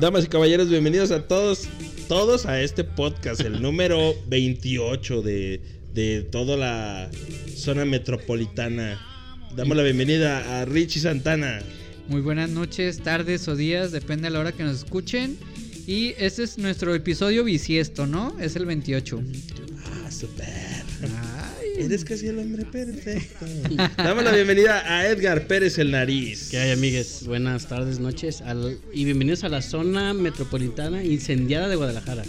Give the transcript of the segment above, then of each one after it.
Damas y caballeros, bienvenidos a todos, todos a este podcast, el número 28 de, de toda la zona metropolitana. Damos la bienvenida a Richie Santana. Muy buenas noches, tardes o días, depende de la hora que nos escuchen. Y este es nuestro episodio bisiesto, ¿no? Es el 28. Ah, super. Eres casi el hombre perfecto. Damos la bienvenida a Edgar Pérez el Nariz. ¿Qué hay, amigues? Buenas tardes, noches al- y bienvenidos a la zona metropolitana incendiada de Guadalajara.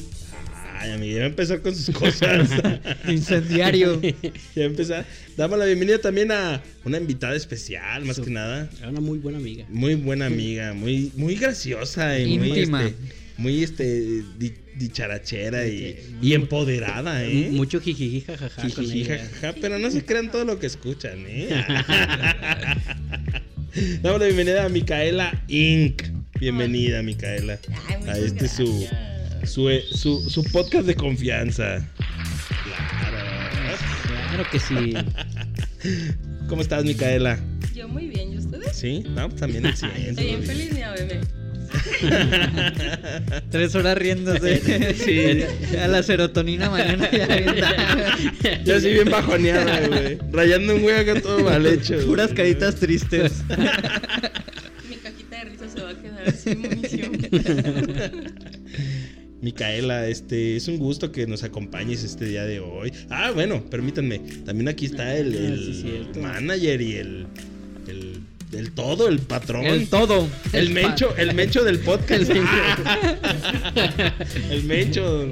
Ay, amigo, ya va a empezar con sus cosas. incendiario. ya empezar. Damos la bienvenida también a una invitada especial, más que nada. Era una muy buena amiga. Muy buena amiga, muy, muy graciosa y muy, Íntima. este, muy este, di- dicharachera y, y empoderada, ¿eh? Mucho jijiji, jajaja. Jijiji, jajaja, pero no se crean todo lo que escuchan, ¿eh? Damos la bienvenida a Micaela Inc. Bienvenida, Micaela. Ay, A este su, su, su, su podcast de confianza. Claro. Claro que sí. ¿Cómo estás, Micaela? Yo muy bien, ¿y ustedes? ¿Sí? No, también excelente. Estoy bien feliz, mi bebé. Tres horas riéndose. Sí. A la serotonina mañana ya bien. Yo así bien bajoneada, güey. Rayando un güey acá todo mal hecho. Puras caritas tristes. Mi cajita de risa se va a quedar sin munición. Micaela, este, es un gusto que nos acompañes este día de hoy. Ah, bueno, permítanme. También aquí está el, Ah, el sí, cierto. manager y el, el, el todo, el patrón. El todo. El pa- mencho, el mencho del podcast. el mencho.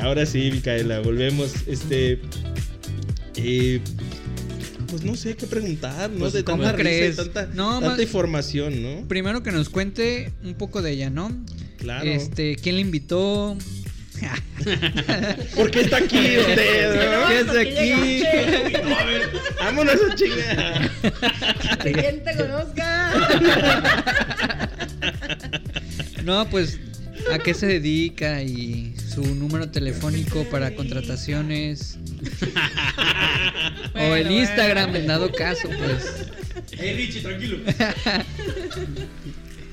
Ahora sí, Micaela, volvemos. Este. eh, pues no sé qué preguntar, ¿no? Pues, de ¿cómo tanta risa crees? tanta, No, tanta más- información, ¿no? Primero que nos cuente un poco de ella, ¿no? Claro. Este, ¿quién le invitó? ¿Por qué está aquí usted? no? ¿Qué ¿Qué aquí? Vámonos a chingar. ¿Quién te conozca? No, pues, ¿a qué se dedica? Y su número telefónico para contrataciones. o el Instagram, bueno. en dado caso, pues.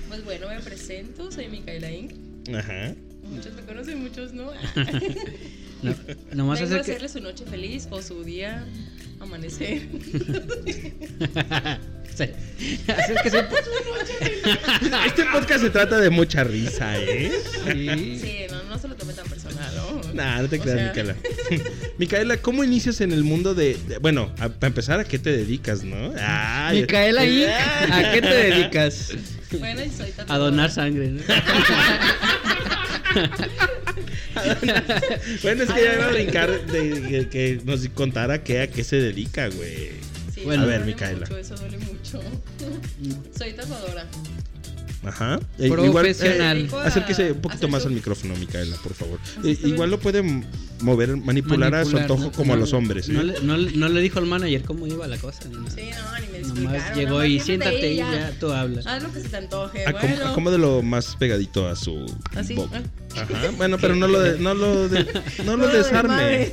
Pues bueno, me presento, soy Micaela Inc. Ajá. Muchos me conocen, muchos no. No, nomás Vengo a hacer que. hacerle su noche feliz o su día amanecer. Sí. Hacer que se- Este podcast se trata de mucha risa, ¿eh? Sí. Sí, no, no se lo tome tan personal, ¿no? Nah, no te O creas, sea, Micaela. Micaela, ¿cómo inicias en el mundo de. de- bueno, a- para empezar, ¿a qué te dedicas, no? Ay, Micaela Inc., ¿a qué te dedicas? Bueno, y soy a tatuadora. donar sangre. ¿no? Bueno, es que ya iba a brincar de que, que nos contara qué, a qué se dedica, güey. Sí, Bueno. A ver, duele Micaela. Mucho, eso duele mucho. soy tatuadora. Ajá. Eh, Profesional. eh, acérquese un poquito más al micrófono, Micaela, por favor. Ah, Eh, igual lo pueden mover, manipular, a su Manipular, antojo ¿no? como a No, los hombres. ¿eh? No, le, no le- no le dijo al manager cómo iba la cosa. ni nada. Sí, no, ni me Nomás llegó y siéntate y ya. tú hablas. Haz lo que se te antoje. Acom- bueno. Acomódelo más pegadito a su Así, boca. ah. Ajá. Bueno, pero no lo, de- no lo, de- no lo desarme.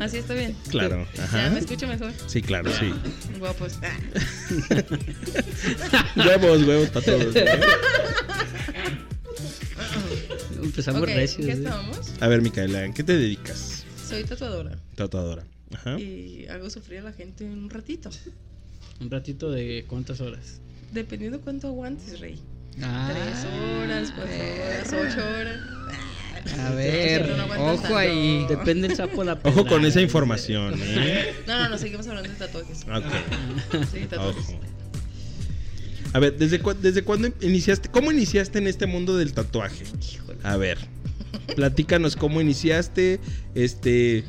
Así está bien. Claro. Ya Ajá. me escucho mejor. Sí, claro, sí. Guapos. Ah. Huevos, huevos para todos. Empezamos Ok, recios. ¿qué ¿eh? estábamos? A ver, Micaela, ¿en qué te dedicas? Soy tatuadora. Tatuadora. Ajá. Y hago sufrir a la gente un ratito. Un ratito de cuántas horas. Dependiendo cuánto aguantes, Rey. Ah, Tres horas, cuatro horas, ocho horas. A ver, No ojo tanto. ahí. Depende el sapo la Ojo con esa información, ¿eh? No, no, no, seguimos hablando de tatuajes. Ok. Sí, tatuajes. Ojo. A ver, ¿desde, cu- ¿desde cuándo iniciaste? ¿Cómo iniciaste en este mundo del tatuaje? Híjole. A ver, platícanos cómo iniciaste, este,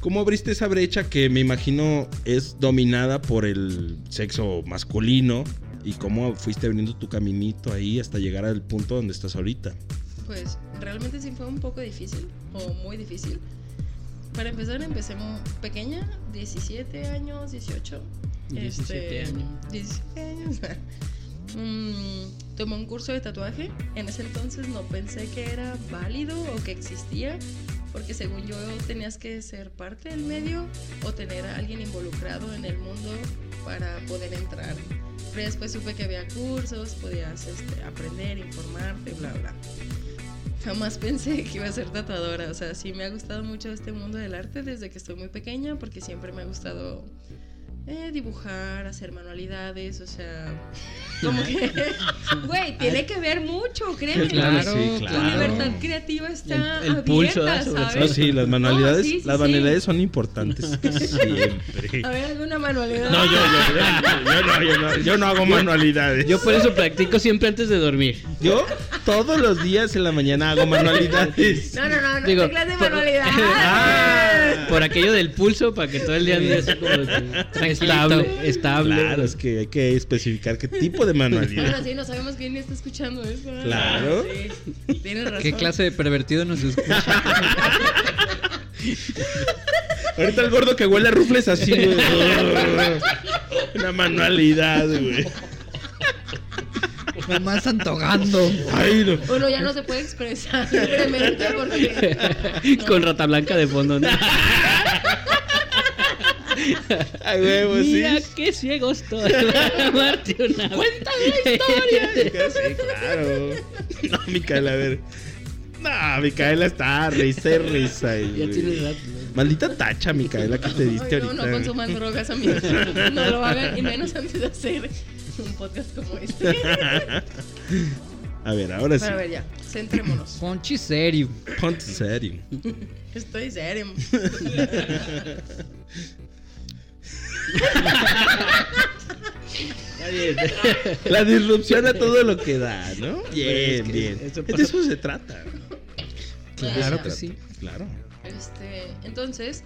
cómo abriste esa brecha que me imagino es dominada por el sexo masculino y cómo fuiste abriendo tu caminito ahí hasta llegar al punto donde estás ahorita. Pues realmente sí fue un poco difícil, o muy difícil. Para empezar, empecé muy pequeña, 17 años, 18. 17 años. 17 años. Mm, tomé un curso de tatuaje. En ese entonces no pensé que era válido o que existía, porque según yo tenías que ser parte del medio o tener a alguien involucrado en el mundo para poder entrar. Pero después supe que había cursos, podías este, aprender, informarte, bla, bla. Jamás pensé que iba a ser tatuadora. O sea, sí me ha gustado mucho este mundo del arte desde que estoy muy pequeña, porque siempre me ha gustado eh, dibujar, hacer manualidades, o sea, como que, güey, tiene que ver mucho, créeme. Claro, sí, Tu claro. libertad creativa está El- el abierta, pulso. Sobre ¿sabes? No, sí, las manualidades, No, sí, sí, las sí. manualidades son importantes. Siempre. A ver, alguna manualidad. No, yo, yo, yo, yo no, yo no, yo no hago manualidades. Yo por eso practico siempre antes de dormir. Yo todos los días en la mañana hago manualidades. No, no, no, no, Digo, ¿qué clase de por- manualidad? Ah. Por aquello del pulso, para que todo el día ande así como que estable, estable. Claro, es que hay que especificar qué tipo de Bueno, manualidad. sí, no sabemos quién está escuchando. ¿verdad? Claro. Sí, tienes razón. ¿Qué clase de pervertido nos escucha? Ahorita el gordo que huele a rufles así, güey. Una manualidad, güey. Nomás antogando. Ay, no. Uno ya no se puede expresar libremente porque. Con rata blanca de fondo. ¿no? Ay, huevo, sí. Mira qué ciego estoy. Amarte una Cuéntame la historia. Sí, claro. No, Micaela, a ver. No, Micaela está risa y risa. y, Ya güey. tiene edad. Maldita tacha, Micaela, que te diste Ay, no, ahorita. no consuman drogas, amigos. No lo hagan, y menos antes de hacer un podcast como este. A ver, ahora sí. Pero a ver, ya, centrémonos. Ponchi serio. Ponte serio. Estoy serio. Está bien. La disrupción a todo lo que da, ¿no? Bien, Es que bien. eso De eso se trata. Claro que sí. Claro. Este, entonces,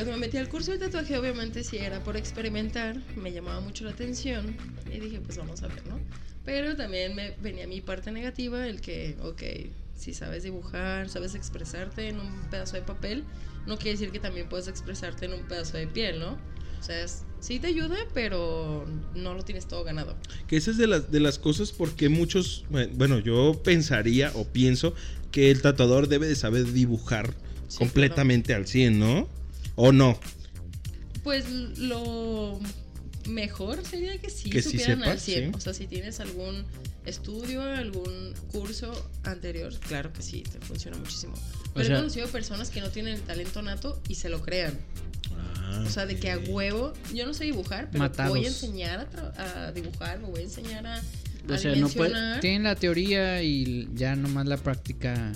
cuando me metí al curso de tatuaje, obviamente sí era por experimentar, me llamaba mucho la atención y dije, pues vamos a ver, ¿no? Pero también me venía mi parte negativa, el que, ok, si sabes dibujar, sabes expresarte en un pedazo de papel, no quiere decir que también puedes expresarte en un pedazo de piel, ¿no? O sea, es- sí te ayuda, pero no lo tienes todo ganado. Que esa es de las, de las cosas porque muchos, bueno, yo pensaría o pienso que el tatuador debe de saber dibujar Sí, completamente al 100, ¿no? ¿O no? Pues lo mejor sería que sí Que sí supieran al sepas, 100. sí. O sea, si tienes algún estudio, algún curso anterior, claro que sí, te funciona muchísimo. Pero sea- he conocido personas que no tienen el talento nato y se lo crean. Ah, O sea, de que a huevo, yo no sé dibujar, pero Matados. voy a enseñar a, dibujar, me voy a enseñar a, a O sea, no puede- dimensionar. Tienen la teoría y ya nomás la práctica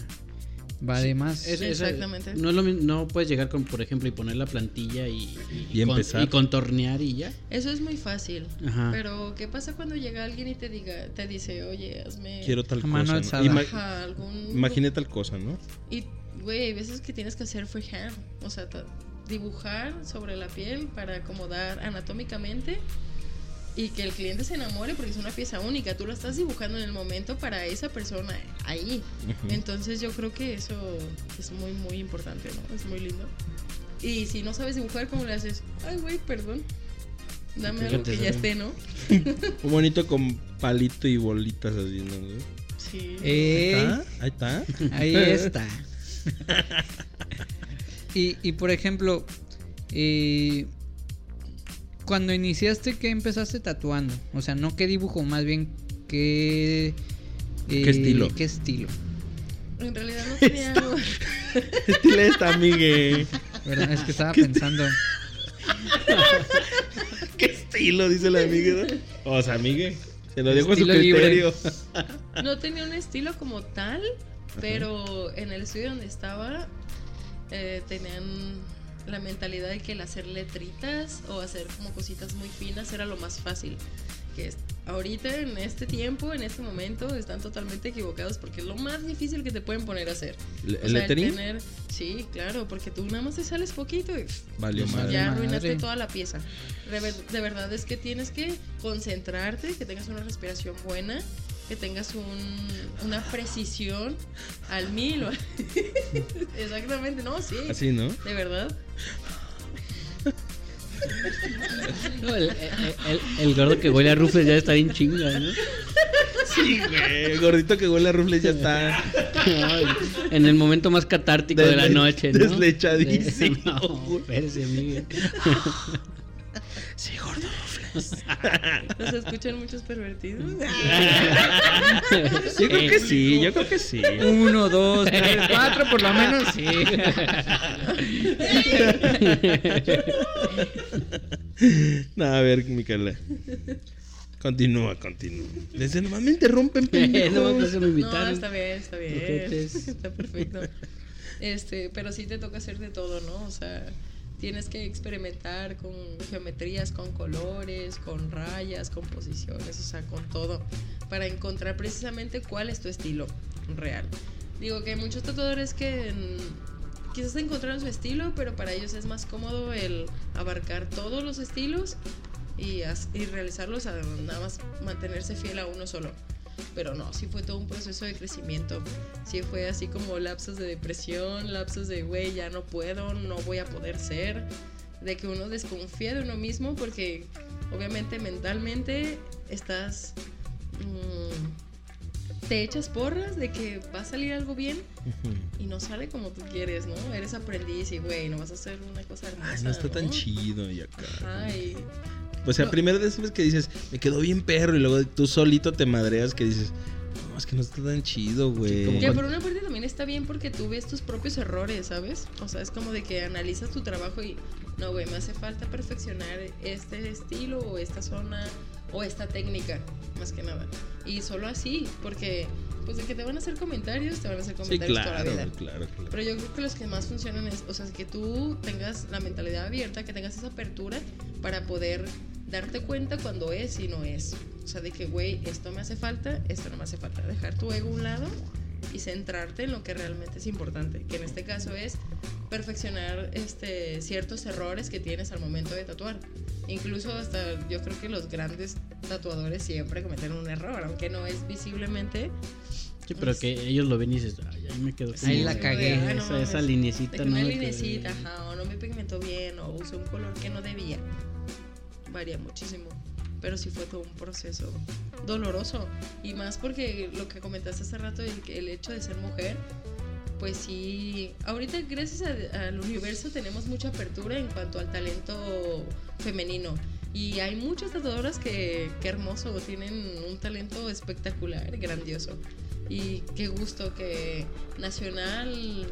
va de más. Es- es- Exactamente. no, es lo no puedes llegar con, por ejemplo, y poner la plantilla y, Y con- empezar. y contornear y ya. Eso es muy fácil. Ajá. Pero, ¿qué pasa cuando llega alguien y te diga, te dice, oye, hazme Quiero tal cosa. ¿no? Ima- ajá, algún Imaginé tal cosa, ¿no? Y, güey, hay veces que tienes que hacer freehand. O sea, dibujar sobre la piel para acomodar anatómicamente y que el cliente se enamore porque es una pieza única. Tú lo estás dibujando en el momento para esa persona ahí. Entonces yo creo que eso es muy, muy importante, ¿no? Es muy lindo. Y si no sabes dibujar, ¿cómo le haces? Ay, güey, perdón. Dame algo que ya esté, ¿no? Un bonito con palito y bolitas así, ¿no? Sí. Ey, Ahí está. Ahí está. ahí está. y, y por ejemplo, eh, cuando iniciaste, ¿qué empezaste tatuando? O sea, no qué dibujo, más bien qué... eh, ¿Qué estilo? ¿Qué estilo? En realidad no tenía algo. Estilo esta, Miguel. ¿Verdad? Es que estaba pensando. ¿Qué estilo? Dice la amiga. O sea, Miguel. Se lo dejo a su criterio. No tenía un estilo como tal, pero en el estudio donde estaba eh, tenían la mentalidad de que el hacer letritas o hacer como cositas muy finas era lo más fácil. Que es- ahorita en este tiempo, en este momento, están totalmente equivocados porque es lo más difícil que te pueden poner a hacer. ¿El O sea, el lettering? tener- sí, claro, porque tú nada más te sales poquito y Valió Pues madre. ya madre. arruinaste toda la pieza. De ver- de verdad es que tienes que concentrarte, que tengas una respiración buena, que tengas un- una precisión al mil. o- Exactamente, no, sí. Así, ¿no? De verdad. No, el, el- el- el gordo que huele a rufles ya está bien chinga, ¿no? Sí, güey. El gordito que huele a rufles ya está. Ay, en el momento más catártico de la noche, ¿no? deslechadísimo. No, espérese, amigo. Sí, gordo. ¿Nos escuchan muchos pervertidos? Yo creo que sí, yo creo que sí. Uno, dos, tres, cuatro, por lo menos sí. No, a ver, Micaela. Continúa, continúa. Desde nomás me interrumpen, No, pendejo. pues me No, invitaron. está bien, está bien. Está perfecto. Este, pero sí te toca hacer de todo, ¿no? O sea, tienes que experimentar con geometrías, con colores, con rayas, con posiciones, o sea, con todo, para encontrar precisamente cuál es tu estilo real. Digo que hay muchos tatuadores que quizás encontraron su estilo, pero para ellos es más cómodo el abarcar todos los estilos y, y realizarlos a nada más mantenerse fiel a uno solo. Pero no, sí fue todo un proceso de crecimiento. Sí fue así como lapsos de depresión, lapsos de, güey, ya no puedo, no voy a poder ser. De que uno desconfía de uno mismo porque obviamente mentalmente estás... mm, te echas porras de que va a salir algo bien y no sale como tú quieres, ¿no? Eres aprendiz y, güey, no vas a hacer una cosa hermosa. Ay, no está tan chido y acá. Ajá, y O sea, No. primero después que dices, me quedó bien perro, y luego tú solito te madreas que dices, no, es que no está tan chido, güey. como Que cuando- por una parte también está bien porque tú ves tus propios errores, ¿sabes? O sea, es como de que analizas tu trabajo y, no, güey, me hace falta perfeccionar este estilo o esta zona o esta técnica, más que nada. Y solo así, porque, pues de que te van a hacer comentarios, te van a hacer Sí, comentarios claro, toda la vida. claro, claro. Pero yo creo que los que más funcionan es, o sea, que tú tengas la mentalidad abierta, que tengas esa apertura para poder darte cuenta cuando es y no es. O sea, de que, güey, esto me hace falta, esto no me hace falta. Dejar tu ego a un lado y centrarte en lo que realmente es importante, que en este caso es perfeccionar este, ciertos errores que tienes al momento de tatuar. Incluso hasta yo creo que los grandes tatuadores siempre cometen un error, aunque no es visiblemente Sí, pero que ellos lo ven y dices, ay, ahí me quedó Sí, Ahí la cagué. ay, no esa, esa linecita, ¿no? una linecita, ajá, o no me pigmentó bien, o usé un color que no debía. Varía muchísimo. Pero sí fue todo un proceso doloroso. Y más porque lo que comentaste hace rato, el, que- el hecho de ser mujer, pues sí. Ahorita, gracias a- al universo, tenemos mucha apertura en cuanto al talento femenino. Y hay muchas tatuadoras que, qué hermoso, tienen un talento espectacular, grandioso. Y qué gusto que nacional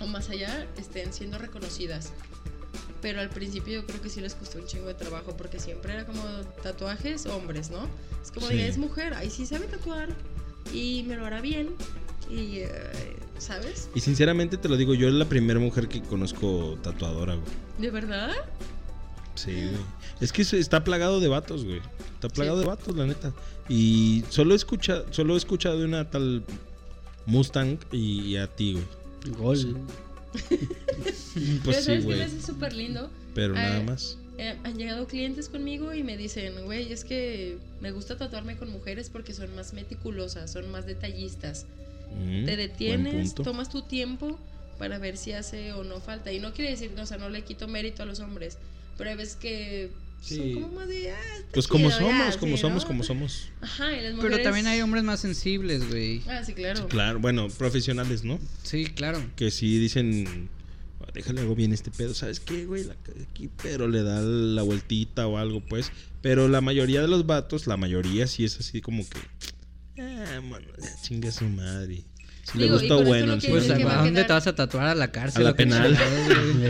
o más allá estén siendo reconocidas. Pero al principio yo creo que sí les costó un chingo de trabajo porque siempre era como tatuajes hombres, ¿no? Es como Sí. de, es mujer, ahí sí sabe tatuar y me lo hará bien. Y, eh, ¿sabes? Y sinceramente te lo digo, yo es la primera mujer que conozco tatuadora, güey. ¿De verdad? Sí, güey. Es que está plagado de vatos, güey. Está plagado Sí. de vatos, la neta. Y solo he escuchado, solo he escuchado de una tal Mustang y, y a ti, güey. Gol. Pues Pero sí, ¿sabes qué güey. me hace súper lindo? Pero Ah, nada más. Eh, han llegado clientes conmigo y me dicen, güey, es que me gusta tatuarme con mujeres porque son más meticulosas, son más detallistas. Mm, Te detienes, tomas tu tiempo para ver si hace o no falta. Y no quiere decir, o sea, no le quito mérito a los hombres, pero hay veces que Sí. son como más de, ah, Pues como chido, ya, somos, como sí, somos, ¿no? como somos. Ajá, y las Pero también hay hombres más sensibles, güey. Ah, sí, claro. Claro, bueno, profesionales, ¿no? Sí, claro. Que sí dicen, "Ah, déjale hago bien este pedo, ¿sabes qué, güey? La aquí, pero le da la vueltita o algo, pues. Pero la mayoría de los vatos, la mayoría sí es así como que, ah, mano, ya chinga su madre. Si le Digo, esto bueno. Pues, ¿a dónde te vas a tatuar? A la cárcel. A la ¿o qué penal.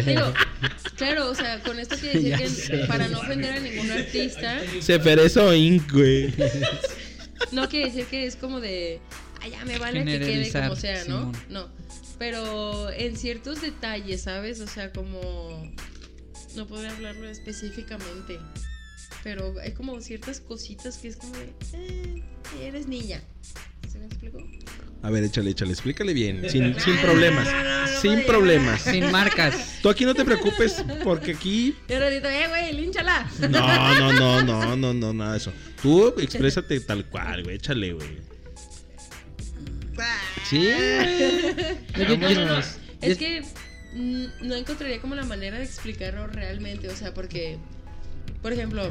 Digo, claro, o sea, con esto quiere decir Ya que sé. para no ofender a ningún artista, Ceferezo Inc, güey. no quiere decir que es como de, ah, ya me vale que quede como sea, ¿no? Simón. No. Pero en ciertos detalles, ¿sabes? O sea, como. No podría hablarlo específicamente. Pero hay como ciertas cositas que es como de. Eh, eres niña. ¿Se me explicó? A ver, échale, échale, explícale bien, sin, sin problemas, no, no, no, no sin problemas. Sin marcas. Tú aquí no te preocupes, porque aquí Y ahora digo, eh, güey, línchala. No, no, no, no, no, no, nada de eso. Tú exprésate tal cual, güey, échale, güey. Sí. No, no, no, Vámonos. Es que no encontraría como la manera de explicarlo realmente, o sea, porque, por ejemplo,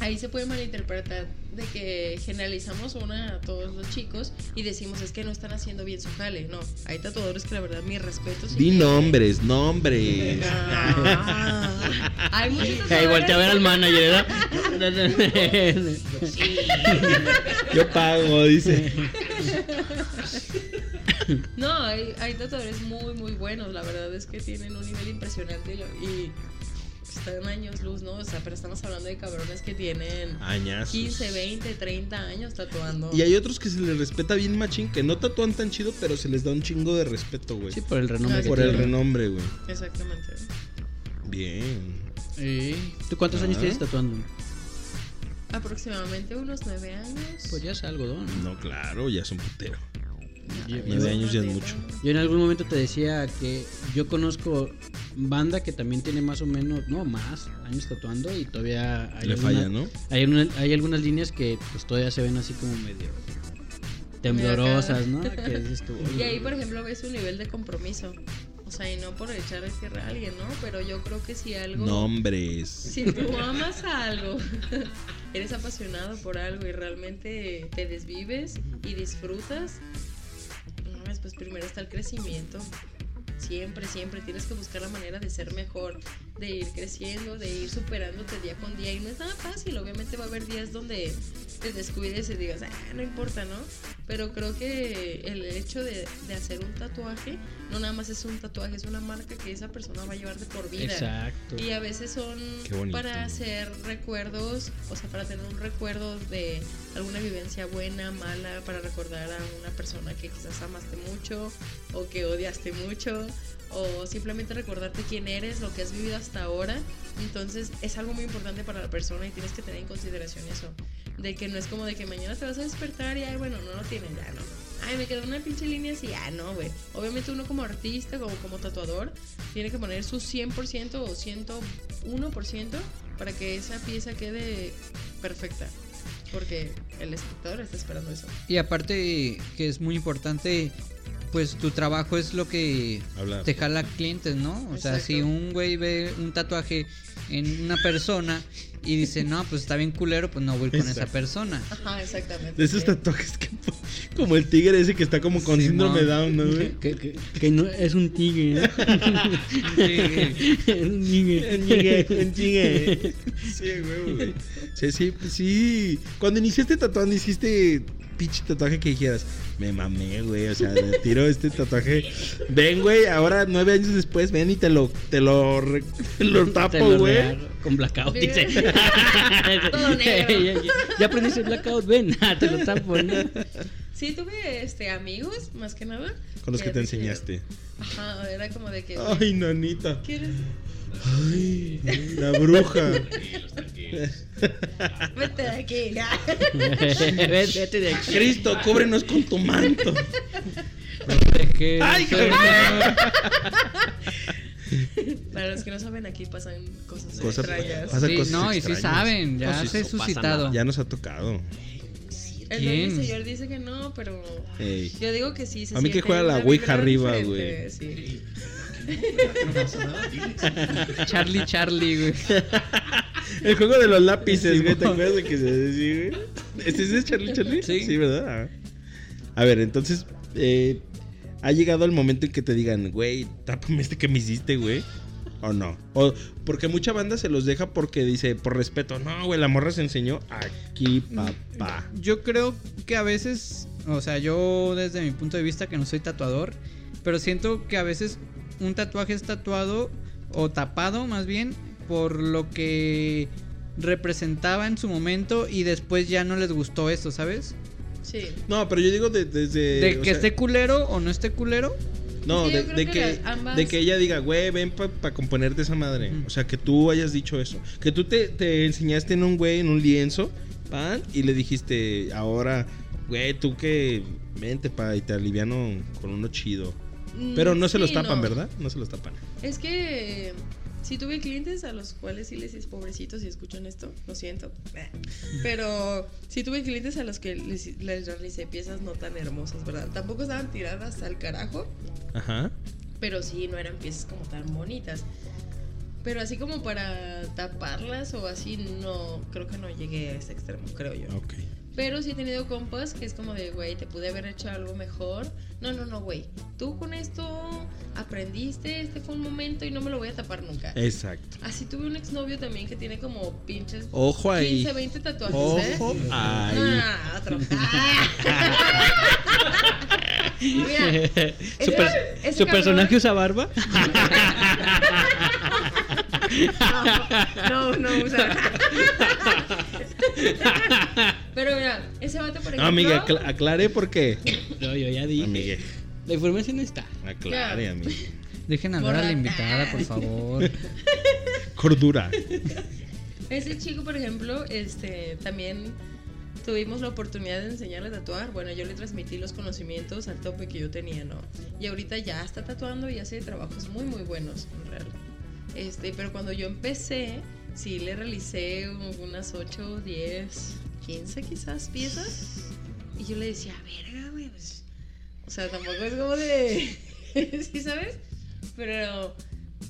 ahí se puede malinterpretar de que generalizamos una a todos los chicos y decimos es que no están haciendo bien su jale. No, hay tatuadores que la verdad mis respetos. y Di que- nombres, nombres. Ah, Hay muchos voltea a ver al manager, ¿verdad? Yo pago, dice. No, hay, hay tatuadores muy, muy buenos. La verdad es que tienen un nivel impresionante y están años luz, ¿no? O sea, pero estamos hablando de cabrones que tienen Añazos. 15, 20, 30 años tatuando. Y hay otros que se les respeta bien machín, que no tatúan tan chido, pero se les da un chingo de respeto, güey. Sí, por el renombre Ah, que Por el tiene. renombre, güey. Exactamente. Bien. ¿Tú cuántos años Ah. tienes tatuando? Aproximadamente unos 9 años. Pues ya es algodón. No, claro, ya es un putero. Nueve años ya es mucho. Yo en algún momento te decía que yo conozco banda que también tiene más o menos, no más, años tatuando y todavía hay Le alguna- falla, ¿no? Hay, una- hay algunas líneas que pues todavía se ven así como medio temblorosas, ¿no? Que dices tú, Y ahí, por ejemplo, ves un nivel de compromiso. O sea, y no por echar tierra a alguien, ¿no? Pero yo creo que si algo. Nombres. Si tú amas a algo, eres apasionado por algo y realmente te desvives y disfrutas, pues primero está el crecimiento. Siempre, siempre tienes que buscar la manera de ser mejor, de ir creciendo, de ir superándote día con día. Y no es nada fácil, obviamente va a haber días donde te descuides y digas, ah, no importa, ¿no? Pero creo que el hecho de, de hacer un tatuaje, no nada más es un tatuaje, es una marca que esa persona va a llevar de por vida. exacto. Y a veces son para hacer recuerdos, o sea, para tener un recuerdo de alguna vivencia buena, mala, para recordar a una persona que quizás amaste mucho o que odiaste mucho, o simplemente recordarte quién eres, lo que has vivido hasta ahora. Entonces es algo muy importante para la persona y tienes que tener en consideración eso. De que no es como de que mañana te vas a despertar y, ay, bueno, no lo tienen, ya no. Ay, me quedó una pinche línea así, ah, no, güey. Obviamente uno como artista, como, como tatuador, tiene que poner su 100% o 101% para que esa pieza quede perfecta. Porque el espectador está esperando eso. Y aparte que es muy importante, pues tu trabajo es lo que Hablar. te jala clientes, ¿no? O sea, si un güey ve un tatuaje en una persona y dice, no, pues está bien culero, pues no voy con esa persona. Ajá, exactamente. De esos sí. tatuajes que como el tigre ese que está como con Simón. síndrome Down, ¿no, güey? Que, que- que no es un tigre. ¿eh? es un tigre. Un tigre. Sí, güey, güey. Sí, sí, pues sí. Cuando iniciaste tatuando, hiciste pinche tatuaje que dijeras, me mamé, güey. O sea, me tiro este tatuaje. Ven, güey, ahora nueve años después, ven y te lo, te lo, te lo Te tapo, lo güey. Con blackout, Sí. dice. Todo negro. ya, ya- ya aprendiste el blackout, ven, te lo tapo, ¿no? Sí, tuve este, amigos, más que nada. Con los que te enseñaste. Ajá, era como de que. Ay, nanita. ¿Quieres? Ay, la bruja. Vete de aquí. Vete, vete de aquí. Cristo, cúbrenos con tu manto. Dejé Ay, Para los que no saben, aquí pasan cosas Cosa- extrañas. pasa Sí, cosas no, y sí saben, ya se ha suscitado. Ya nos ha tocado. El señor dice que no, pero. Ey. Yo digo que sí. Se A mí que juega la Ouija arriba, diferente, Sí. Charlie, Charlie, güey. El juego de los lápices, güey. ¿Te acuerdas de que se decía, güey? ¿Este es Charlie Charlie? Sí. ¿verdad? A ver, entonces. eh, ha llegado el momento en que te digan, güey, tápame este que me hiciste, güey. O no. O porque mucha banda se los deja porque dice, por respeto, no, güey, la morra se enseñó aquí, papá. Yo creo que a veces, o sea, yo desde mi punto de vista que no soy tatuador, pero siento que a veces un tatuaje es tatuado o tapado más bien por lo que representaba en su momento y después ya no les gustó eso, ¿sabes? Sí. No, pero yo digo de- desde. De que sea, esté culero o no esté culero. No, Sí, de, que que, las- ambas- de que ella diga, güey, ven para componerte esa madre. O sea, que tú hayas dicho eso. Que tú te, te enseñaste en un güey, en un lienzo, pan, y le dijiste, ahora, güey, tú que vente pa y te aliviano con uno chido. Pero no se los Mm, tapan, no. ¿verdad? No se los tapan. Es que sí tuve clientes a los cuales sí les es pobrecitos si escuchan esto, lo siento. Pero sí tuve clientes a los que les, les realicé piezas no tan hermosas, ¿verdad? Tampoco estaban tiradas al carajo, Ajá. pero sí no eran piezas como tan bonitas. Pero así como para taparlas o así, no, creo que no llegué a ese extremo, creo yo. Ok. Pero sí he tenido compas que es como de, güey, te pude haber hecho algo mejor. No, no, no, güey. Tú con esto aprendiste, este fue un momento y no me lo voy a tapar nunca. Exacto. Así tuve un exnovio también que tiene como pinches Ojo ahí. 15, 20 tatuajes, ¿eh? Ojo ahí. Ah, otro. Mira, ese- ¿Su, per- ese su personaje usa barba? No, no, no usa. Pero mira, ese vato, por ejemplo. No, amiga, acla- aclare por qué. No, yo ya dije. Amigue, La información está. aclare, Ya. amigue. Dejen hablar a la invitada, por favor. Cordura. Ese chico, por ejemplo, este, también tuvimos la oportunidad de enseñarle a tatuar. Bueno, yo le transmití los conocimientos al tope que yo tenía, ¿no? Y ahorita ya está tatuando y hace trabajos muy, muy buenos, en real. Este, pero cuando yo empecé, sí le realicé unas 8, 10, 15 quizás piezas. Y yo le decía, verga, güey, pues, O sea, tampoco es como de. ¿Sí sabes? Pero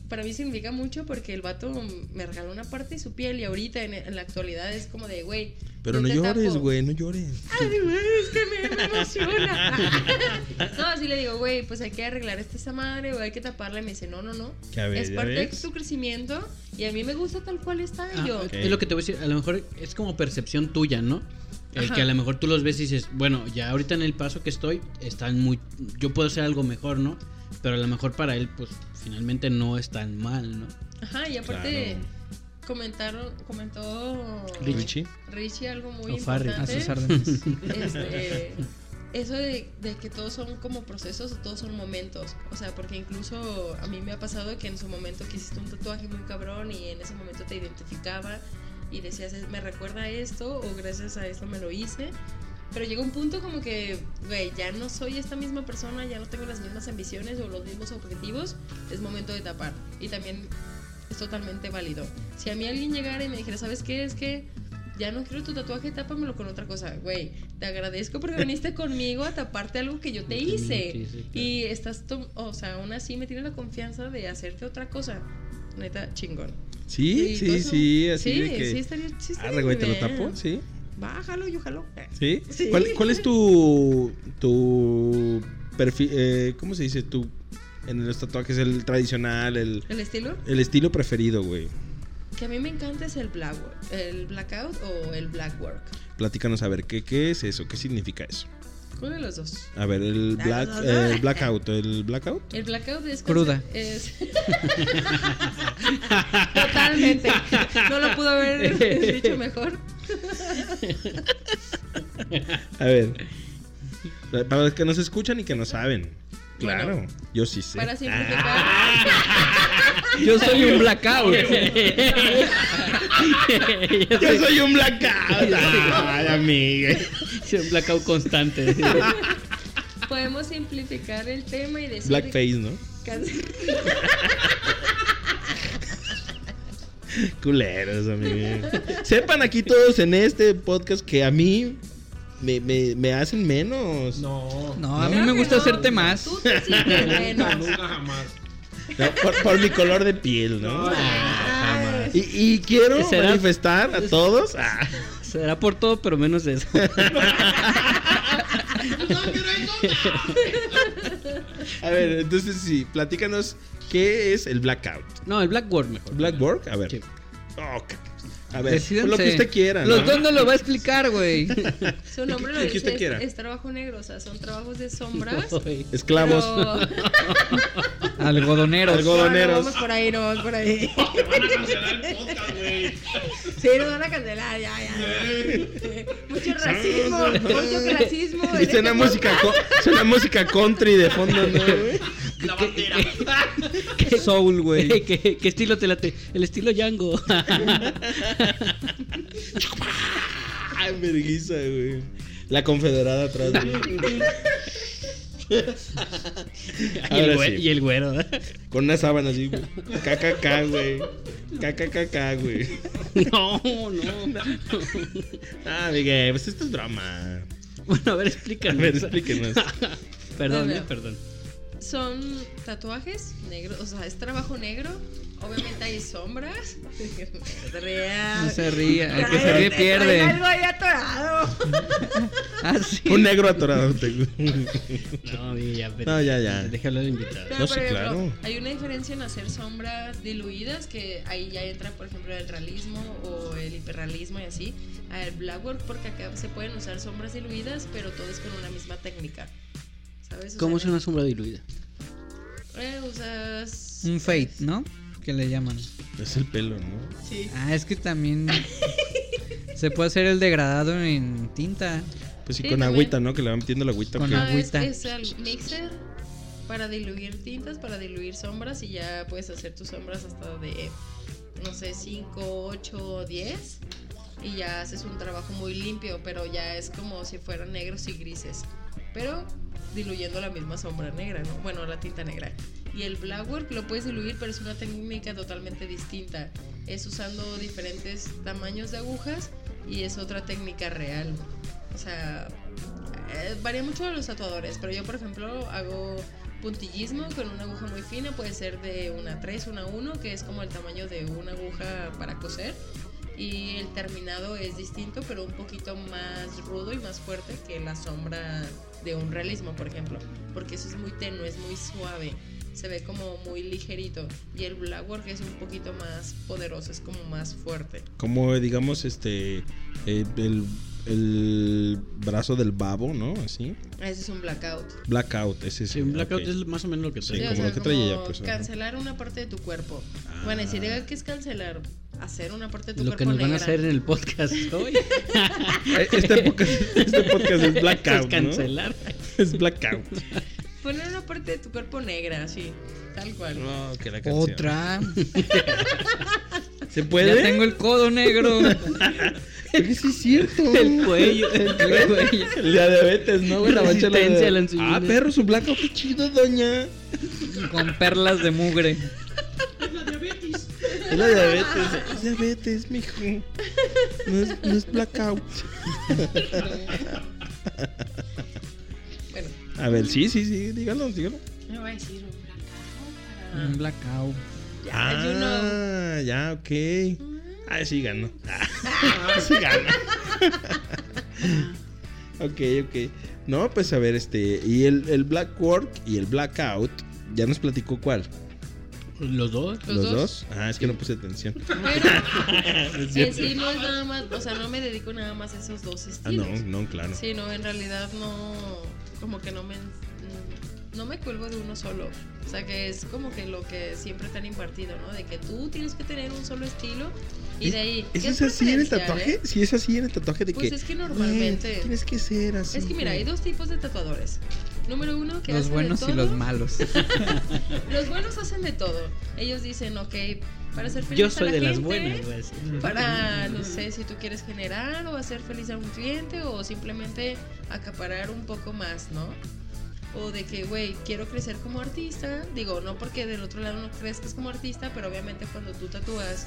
para mí significa mucho porque el vato me regaló una parte de su piel y ahorita en, en la actualidad es como de, güey. Pero no te llores, güey, no llores. Ay, güey, es que me, me emociona. no, así le digo, güey, pues hay que arreglar esta esa madre o hay que taparla. Y me dice, no, no, no. Que a ver, es ¿ya parte de tu crecimiento y a mí me gusta tal cual está. Ah, y yo. Es lo que te voy a decir. A lo mejor es como percepción tuya, ¿no? El Ajá. que a lo mejor tú los ves y dices, bueno, ya ahorita en el paso que estoy, están muy. Yo puedo hacer algo mejor, ¿no? Pero a lo mejor para él, pues finalmente no es tan mal, ¿no? Ajá, y aparte comentaron, comentó Richie. Richie algo muy O importante. sus órdenes. este, eso de, de que todos son como procesos, todos son momentos. O sea, porque incluso a mí me ha pasado que en su momento que hiciste un tatuaje muy cabrón y en ese momento te identificaba y decías, "Es- me recuerda a esto o gracias a esto me lo hice. Pero llega un punto como que, güey, ya no soy esta misma persona, ya no tengo las mismas ambiciones o los mismos objetivos, es momento de tapar. Y también es totalmente válido. Si a mí alguien llegara y me dijera, ¿sabes qué? Es que ya no quiero tu tatuaje, tápamelo con otra cosa. Güey, te agradezco porque viniste conmigo a taparte algo que yo te hice. hice, claro. Y estás, o sea, aún así me tienes la confianza de hacerte otra cosa. Neta, chingón. Sí, sí, eso- sí, así sí, de que. sí estaría, sí estaría Arre, güey, te lo tapo, sí. Bájalo, yo jalo. ¿Sí? Sí. ¿Cuál, cuál es tu. tu perfil. eh, ¿Cómo se dice? Tu. En los tatuajes, el tradicional, el, ¿El estilo? el estilo preferido, güey. Que a mí me encanta es el black el blackout o el black work. Platícanos a ver, ¿qué, ¿qué es eso? ¿Qué significa eso? ¿Cuál de los dos? A ver, el black, no, no. el blackout, el blackout. El blackout es Cruda. Es... Totalmente. No lo pudo haber dicho mejor. A ver. Para los que nos escuchan y que no saben. Claro, Bueno, yo sí sé. Para simplificar. Yo soy un blackout. Yo soy un blackout. Ay, amiga. Sí, un blackout constante. Podemos simplificar el tema y decir. Blackface, ¿no? Culeros, amigo. Sepan aquí todos en este podcast que a mí me, me, me hacen menos. No. No, a mí me gusta no. hacerte más. Tú te sientes menos. Nunca jamás. No, por, por mi color de piel, ¿no? Ay, Y, y quiero ¿Será? manifestar a todos. ah, Será por todo, pero menos eso. a ver, entonces sí, platícanos qué es el blackout. No, el blackboard mejor. ¿Blackboard? A ver. Sí. Ca- a ver, Decídense. lo que usted quiera. Los dos no lo va a explicar, güey. Su nombre lo que dice, usted es, quiera. es trabajo negro, o sea, son trabajos de sombras. Esclavos. pero- Algodoneros. Algodoneros. No, no vamos por ahí, no vamos por ahí. Te van a cancelar el podcast, güey. Sí, nos van a cancelar, ya, ya. Mucho racismo, mucho clasismo. en Y este suena música, suena música country de fondo, ¿no, güey? La bandera. Soul, güey. ¿Qué, qué estilo te late? El estilo Django. Ay, vergüenza, güey. La confederada atrás, güey. y, el Ahora güe- sí. y el güero. Con una sábana así, güey. KKK, güey. KKKK, güey. No, no. Ah, Miguel, pues esto es drama. Bueno, a ver, A explícanos. ver, explíquenos. perdón, eh, perdón. Son tatuajes negros, o sea, es trabajo negro Obviamente hay sombras. No se ría, el que se ríe pierde. algo ahí atorado. Ah, sí. Un negro atorado. tengo. No, ya, pero. No, ya, ya. Déjalo de invitado. No, sí, ejemplo, claro. hay una diferencia en hacer sombras diluidas, que ahí ya entra, por ejemplo, el realismo o el hiperrealismo y así, al blackwork, porque acá se pueden usar sombras diluidas, pero todo es con una misma técnica. ¿Sabes? O ¿Cómo es una sombra diluida? eh, usas. Un fade, ¿no? Que le llaman. Es el pelo, ¿no? Sí. Ah, es que también se puede hacer el degradado en tinta. Pues sí, Sí, con también. agüita, ¿no? Que le van metiendo la agüita. Con ¿o es, agüita. es el mixer para diluir tintas, para diluir sombras y ya puedes hacer tus sombras hasta de, no sé, 5, 8, 10 y ya haces un trabajo muy limpio, pero ya es como si fueran negros y grises, pero diluyendo la misma sombra negra, ¿no? Bueno, la tinta negra. Y el blackwork lo puedes diluir, pero es una técnica totalmente distinta. Es usando diferentes tamaños de agujas y es otra técnica real. O sea, eh, varía mucho de los tatuadores, pero yo, por ejemplo, hago puntillismo con una aguja muy fina, puede ser de una 3, una 1, que es como el tamaño de una aguja para coser. Y el terminado es distinto, pero un poquito más rudo y más fuerte que la sombra de un realismo, por ejemplo. Porque eso es muy tenue, es muy suave. Se ve como muy ligerito. Y el blackwork es un poquito más poderoso, es como más fuerte. Como, digamos, este. eh, el, el brazo del babo, ¿no? Así. Ese es un blackout. Blackout, ese sí. Sí, un blackout ok. es más o menos lo que Sí, trae. o como sea, lo que trae ella, como pues, ajá. Cancelar una parte de tu cuerpo. Ah. Bueno, si diga que es cancelar, hacer una parte de tu Lo que cuerpo nos van a negra. hacer en el podcast hoy Este podcast, este podcast es es blackout, ¿no? cancelar. Es blackout. Poner una parte de tu cuerpo negra, así, tal cual. No, que la canción. Otra. ¿Se puede? Ya tengo el codo negro. Oye, sí es cierto. El cuello. El cuello. La diabetes, ¿no? güey? La de la- Resistencia a la. Ah, perro, su blackout, qué chido, doña. Con perlas de mugre. Es la diabetes. Es diabetes, mijo. No es, no es blackout. Bueno, A ver, sí, sí, sí, dígalo, dígalo. me voy a decir un blackout para- Un blackout. Ya, ah, you know. ya, ok. Ah, sí ganó. Ah, sí gana. ok, ok. No, pues a ver, este. Y el, el Black Work y el Blackout. Ya nos platicó cuál. Los dos. Los ¿Los, dos. dos? Ah, es que no puse atención. Pero en sí no es nada más, o sea, no me dedico nada más a esos dos Ah, estilos. no, no, claro. Sí, no, en realidad no, como que no me, no me cuelgo de uno solo. O sea, que es como que lo que siempre te han impartido, ¿no? De que tú tienes que tener un solo estilo y de ahí... ¿Es, que es así en el tatuaje? ¿eh? Sí, es así en el tatuaje de Pues que. es que normalmente- "Güey, Tienes que ser así. Es que mira, hay dos tipos de tatuadores. Número uno, que Los hacen buenos de y los malos. Los buenos hacen de todo. Ellos dicen, ok, para ser feliz Yo a soy la de las gente, buenas, güey. así. Para, no sé, si tú quieres generar o hacer feliz a un cliente o simplemente acaparar un poco más, ¿no? O de que, güey, quiero crecer como artista. Digo, no porque del otro lado no crezcas como artista, pero obviamente cuando tú tatúas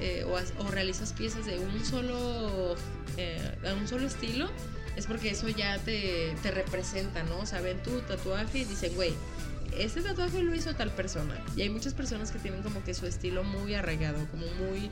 eh, o, o realizas piezas de un solo, eh, a un solo estilo, es porque eso ya te, te representa, ¿no? O sea, ven tu tatuaje y dicen, güey, este tatuaje lo hizo tal persona. Y hay muchas personas que tienen como que su estilo muy arraigado, como muy,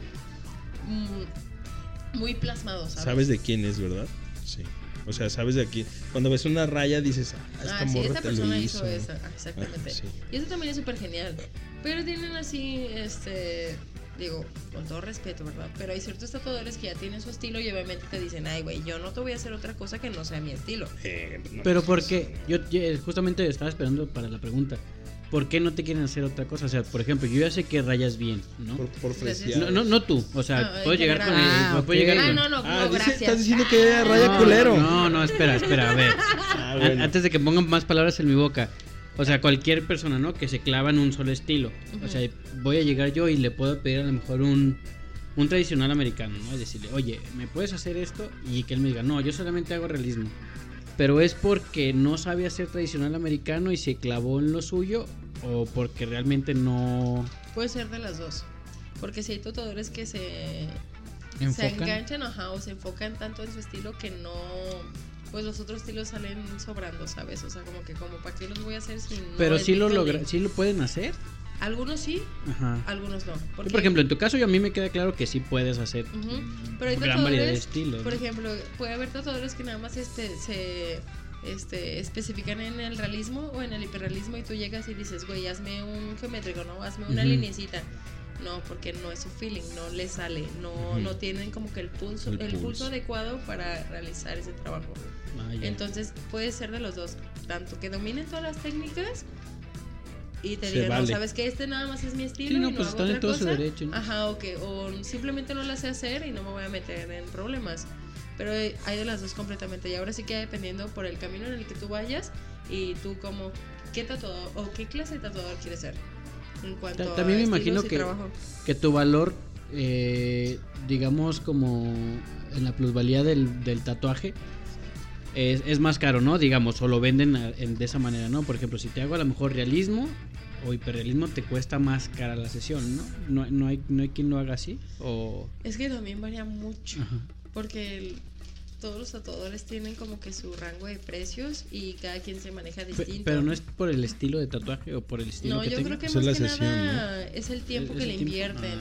mm, muy plasmado, ¿sabes? Sabes de quién es, ¿verdad? Sí. O sea, sabes de quién. Cuando ves una raya dices, ah, esta Ah, sí, morra esta te lo persona hizo. hizo esa, ah, exactamente. Ah, sí. Y eso también es súper genial. Pero tienen así, este, digo, con todo respeto, ¿verdad? Pero hay ciertos tatuadores que ya tienen su estilo y obviamente te dicen, ay, güey, yo no te voy a hacer otra cosa que no sea mi estilo. Eh, no, Pero ¿por qué? Yo yo justamente estaba esperando para la pregunta. ¿Por qué no te quieren hacer otra cosa? O sea, por ejemplo, yo ya sé que rayas bien, ¿no? Por, por. No, no, no tú. O sea, Ah, en puedo llegar con el- Ah, me puede ok. llegar Ah, con- no, no, Ah, no, gracias. estás diciendo que era raya no, culero. No, no, espera, espera, a ver. Ah, bueno. Antes de que pongan más palabras en mi boca. O sea, cualquier persona, ¿no? Que se clava en un solo estilo. O sea, voy a llegar yo y le puedo pedir a lo mejor un, un tradicional americano, ¿no? Es decirle, oye, ¿me puedes hacer esto? Y que él me diga, no, yo solamente hago realismo. Pero es porque no sabe hacer tradicional americano y se clavó en lo suyo o porque realmente no... Puede ser de las dos. Porque si hay tatuadores que se, se Enfocan. enganchan ajá, o se enfocan tanto en su estilo que no. Pues los otros estilos salen sobrando, ¿sabes? O sea, como que, como, ¿para qué los voy a hacer si no Pero sí lo logra, sí lo pueden hacer. Algunos sí, Ajá. algunos no. Porque- por ejemplo, en tu caso, yo a mí me queda claro que sí puedes hacer Ujú. Pero hay gran variedad de estilos. por ejemplo, puede haber tatuadores que nada más este, se este, especifican en el realismo o en el hiperrealismo y tú llegas y dices, güey, hazme un geométrico, ¿no? Hazme una Ujú. linecita. No, porque no es su feeling, no le sale, no, no tienen como que el pulso, El el, pulso. pulso. adecuado para realizar ese trabajo. Ah. Entonces puede ser de los dos, tanto que dominen todas las técnicas y te digan, no, sabes que este nada más es mi estilo Sí, no, y no pues hago están en otra cosa. derecho, ¿no? Ajá, o que o simplemente no la sé hacer y no me voy a meter en problemas. Pero hay hay de las dos completamente y ahora sí que dependiendo por el camino en el que tú vayas y tú como qué tatuador o qué clase de tatuador quieres ser. En cuanto Ta- también a me imagino que- que tu valor, eh, digamos, como en la plusvalía del, del tatuaje, es, es más caro, ¿no? Digamos, o lo venden a- en- de esa manera, ¿no? Por ejemplo, si te hago a lo mejor realismo o hiperrealismo, te cuesta más cara la sesión, ¿no? No, no, hay, no hay quien lo haga así, o... Es que también varía mucho. Ajá. Porque el- todos los tatuadores tienen como que su rango de precios y cada quien se maneja distinto. Pero no es por el estilo de tatuaje o por el estilo No, que yo tenga. creo que Pues más es la que sesión, nada es el tiempo Es- que es le tiempo. invierten.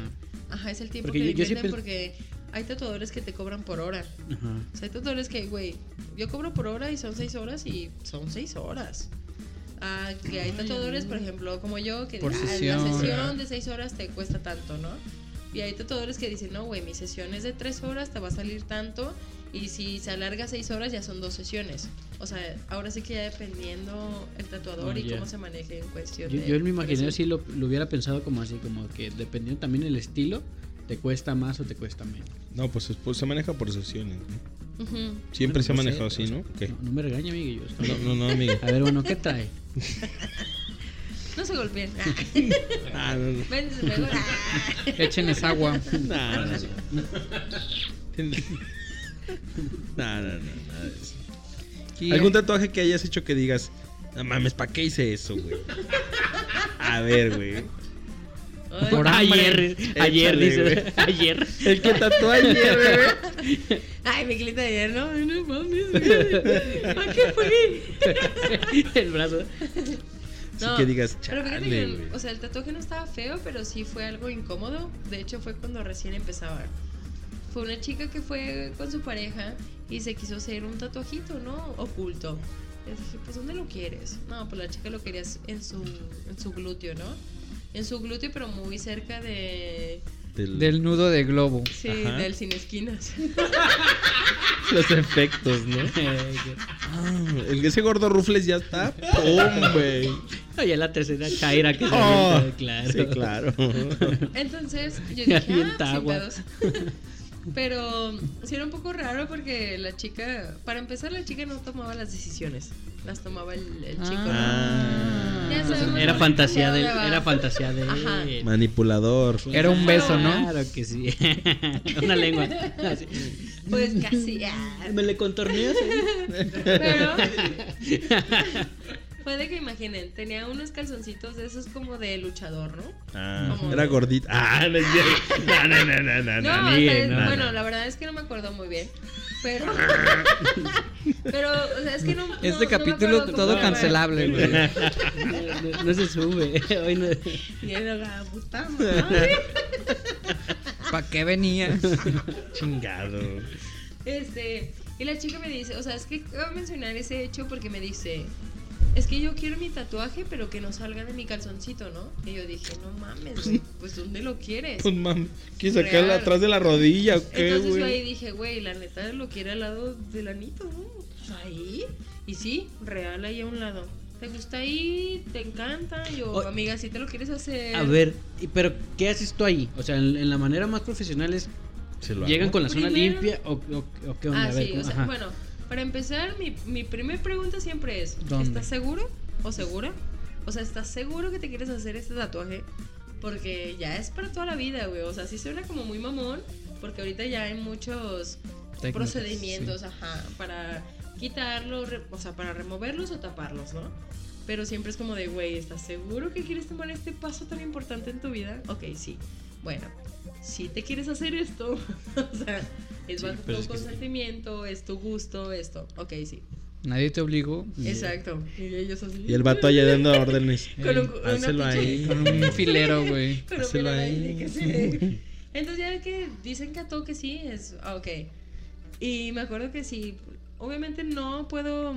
Ajá, es el tiempo Porque que le invierten porque hay tatuadores que te cobran por hora. Ajá. O sea, hay tatuadores que, güey, yo cobro por hora y son seis horas y son seis horas. Ah, que hay tatuadores, por ejemplo, como yo, que Por ah, sesión. la sesión de seis horas te cuesta tanto, ¿no? Y hay tatuadores que dicen, no, güey, mi sesión es de tres horas, te va a salir tanto. Y si se alarga seis horas, ya son dos sesiones. O sea, ahora sí que ya dependiendo el tatuador Ah, y cómo se maneje en cuestión Yo, de yo en mi imaginario precio. sí lo, lo hubiera pensado como así, como que dependiendo también el estilo, te cuesta más o te cuesta menos. No, pues, es- pues se maneja por sesiones. ¿no? Siempre Bueno, se ha sé, manejado o así, sea, ¿no? No, no me regaña, amigo. Yo No, no, no, amigo. A ver, bueno, ¿qué trae? No se golpeen. Ah, no, no. Ven, se pegó. Échenles agua. Nah, no, no. No, no, no, nada de eso. ¿Algún tatuaje que hayas hecho que digas, no mames, ¿para qué hice eso, güey? A ver, güey. Por. Ayer, ayer, Échale, dice. güey. Ayer. El que tatuó ayer, güey. Ay, mi cliente de ayer, no, Ay, no mames. güey. ¿A qué fue? El brazo. Así que digas, pero fíjate que, o sea, el tatuaje no estaba feo, pero sí fue algo incómodo. De hecho, fue cuando recién empezaba. Fue una chica que fue con su pareja y se quiso hacer un tatuajito, ¿no? Oculto. Le dije, pues, ¿dónde lo quieres? No, pues la chica lo quería en su, en su glúteo, ¿no? En su glúteo, pero muy cerca de... Del- Del nudo de globo. Sí, Ajá. del sin esquinas. Los efectos, ¿no? Ah, el que ese gordo rufles ya está. ¡Pum, güey! Oye, la tercera chaira que se Oh, avienta, claro. Sí, claro. Entonces yo dije, ah, Pero sí era un poco raro porque la chica, para empezar, la chica no tomaba las decisiones, las tomaba el, el chico. ¿no? Ah. Ya sabemos Era fantasía de. Era fantasía de. Manipulador. Era un beso, ¿no? Claro que sí. Una lengua. Así. Pues casi, ah. Me le contorneas. Pero fue de que imaginen, tenía unos calzoncitos de esos como de luchador, ¿no? Ah, Como- era gordita. Ah, no. No, no, no, no, no. No, no. o sea, no, bueno, no. la verdad es que no me acuerdo muy bien. Pero. pero, o sea, es que no. no- Este capítulo todo cancelable, güey. No, no- no se sube. Hoy no. Y la puta madre. ¿Para qué venía? Chingado. Este, y la chica me dice, o sea, es que voy a mencionar ese hecho porque me dice, es que yo quiero mi tatuaje, pero que no salga de mi calzoncito, ¿no? Y yo dije, no mames, güey, pues ¿dónde lo quieres? Pues mam, ¿quieres sacarla atrás de la rodilla o qué, Entonces yo ahí güey? dije, güey, la neta lo quiere al lado del anito, ¿no? Pues ahí. Y sí, real ahí a un lado. ¿Te gusta ahí? ¿Te encanta? Yo, O- amiga, si te lo quieres hacer. A ver, y- pero ¿qué haces tú ahí? O sea, en, en la manera más profesional es. Se lo ¿Llegan hago. con la zona Primero- limpia o, o- o qué onda? Ah, A ver, sí, o sea, bueno, para empezar, mi, mi primera pregunta siempre es, ¿Dónde? ¿estás seguro o segura? O sea, ¿estás seguro que te quieres hacer este tatuaje? Porque ya es para toda la vida, güey. O sea, sí suena como muy mamón, porque ahorita ya hay muchos Técnicas, procedimientos, ajá, para quitarlos, o sea, para removerlos o taparlos, ¿no? Pero siempre es como de, güey, ¿estás seguro que quieres tomar este paso tan importante en tu vida? Ok, sí. Bueno, si te quieres hacer esto, o sea, es Sí, bajo pero tu es que sí. consentimiento, es tu gusto, esto. Ok, sí. Nadie te obligó. Exacto. Y ellos así. Y el vato allá dando órdenes. Con un- Hácelo ahí. Con un filero, güey. Mira, ahí. ahí, que sí. Entonces ya que dicen que a todo que sí, es ah, ok. Y me acuerdo que sí, obviamente no puedo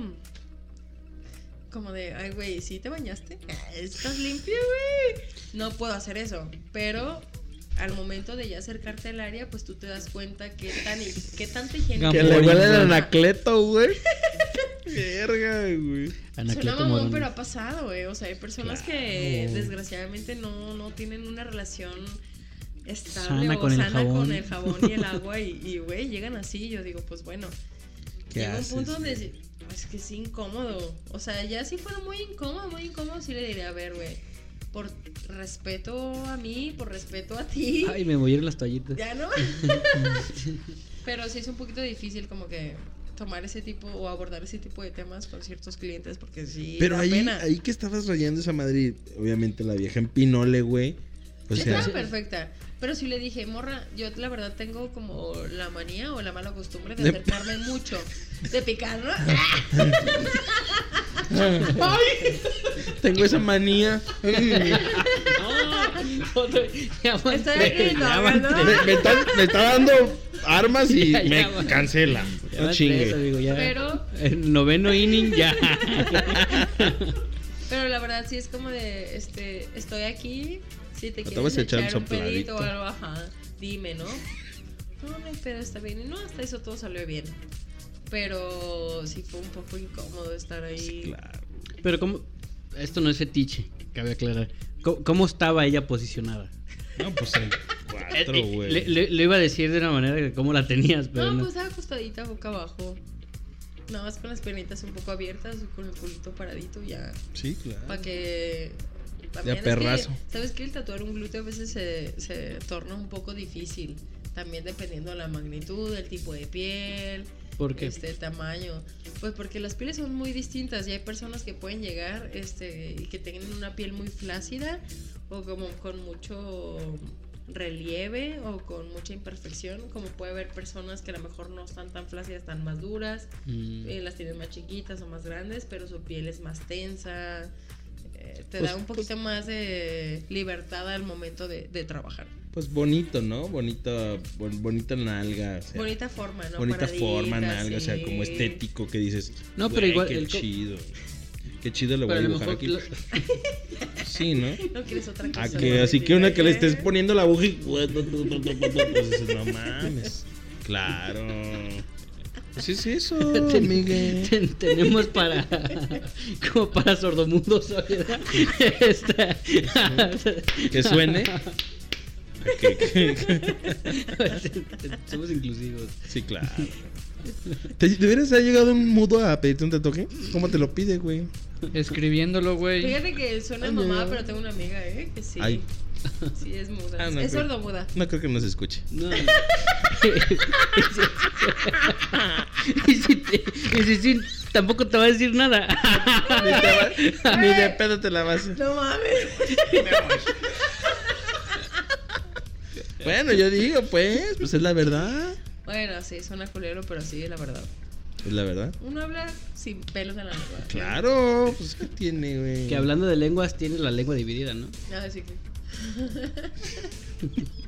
como de, ay güey, ¿sí te bañaste? Ah, ¿Estás limpio, güey? No puedo hacer eso, pero al momento de ya acercarte al área, pues tú te das cuenta qué tan qué tanta higiene. Que le huele el anacleto, güey. Verga, güey. Suena mamón, pero ha pasado, güey. O sea, hay personas que desgraciadamente no, no tienen una relación estable Sana o con el sana con el jabón y el agua. Y, y, güey, llegan así. Yo digo, pues bueno. ¿Qué llega haces, un punto donde es que es incómodo. O sea, ya si fuera muy incómodo, muy incómodo, sí le diría, a ver, güey. Por respeto a mí, por respeto a ti. Ay, me movieron las toallitas. Ya no. Pero sí es un poquito difícil como que tomar ese tipo o abordar ese tipo de temas con ciertos clientes porque sí Pero da ahí, pena. ahí que estabas rayando esa madre, obviamente la vieja en Pinole, güey. O sea, Estaba perfecta. Pero sí le dije, morra, yo la verdad tengo como la manía o la mala costumbre de De- acercarme mucho. De picar, ¿no? tengo esa manía. me, está, me está dando armas y Ya, ya, me cancela. Ya No chingue. tres, amigo, ya. Pero- El noveno inning ya. Pero la verdad sí es como de, este, estoy aquí, si te te quieres vas a echar echar un pedito o algo, ajá, dime, ¿no? No, no hay pedo, está bien. Y no, hasta eso todo salió bien. Pero sí fue un poco incómodo estar ahí. Claro. Pero como esto no es fetiche, cabe aclarar. ¿Cómo, cómo estaba ella posicionada? No, pues en cuatro, Eh, güey. Le, le- le iba a decir de una manera que cómo la tenías, pero No, no. pues estaba acostadita boca abajo. Nada más con las piernitas un poco abiertas y con el culito paradito ya. Sí, claro. Para que. De también es perrazo. que, ¿Sabes qué? El tatuar un glúteo a veces se, se torna un poco difícil. También dependiendo de la magnitud, el tipo de piel, ¿Por qué? este tamaño. Pues porque las pieles son muy distintas y hay personas que pueden llegar este, y que tengan una piel muy flácida o como con mucho relieve o con mucha imperfección, como puede haber personas que a lo mejor no están tan flácidas, están más duras, Mm. eh, las tienen más chiquitas o más grandes, pero su piel es más tensa. Eh, te Pues- da un poquito más de libertad al momento de, de trabajar. Pues bonito, ¿no? Bonita, bon- bonita nalga. o sea, bonita forma, ¿no? bonita Paradita, forma, nalga, o sea, como estético que dices. No, pero "Güey, igual Qué el chido. Qué chido le voy a lo dibujar mejor aquí. lo- Sí, ¿no? No quieres otra cosa. A que, así que una que le estés ¿eh? poniendo la aguja y. Pues dices, no mames. Claro. Pues es eso, Ten- Miguel. ten- tenemos para como para sordomudos ¿verdad? Esta- Que suene. Somos inclusivos Sí, claro. ¿Te, ¿De veras ha llegado un mudo a pedirte un tatuaje? ¿Cómo te lo pide, güey? Escribiéndolo, güey. Fíjate que suena Ay, mamá, no. pero tengo una amiga, ¿eh? Que sí. Ay. Sí, es muda. Ah, no, es creo- sordomuda. No creo que nos escuche. no. y, si te- y si sí, tampoco te va a decir nada Ni de pedo te la vas. No mames. Bueno, yo digo, pues, pues es la verdad. Bueno, sí, suena culero, pero sí, es la verdad. Es la verdad. Uno habla sin pelos en la lengua. Claro, pues ¿qué tiene, güey? que hablando de lenguas tienes la lengua dividida no Ah, sí que.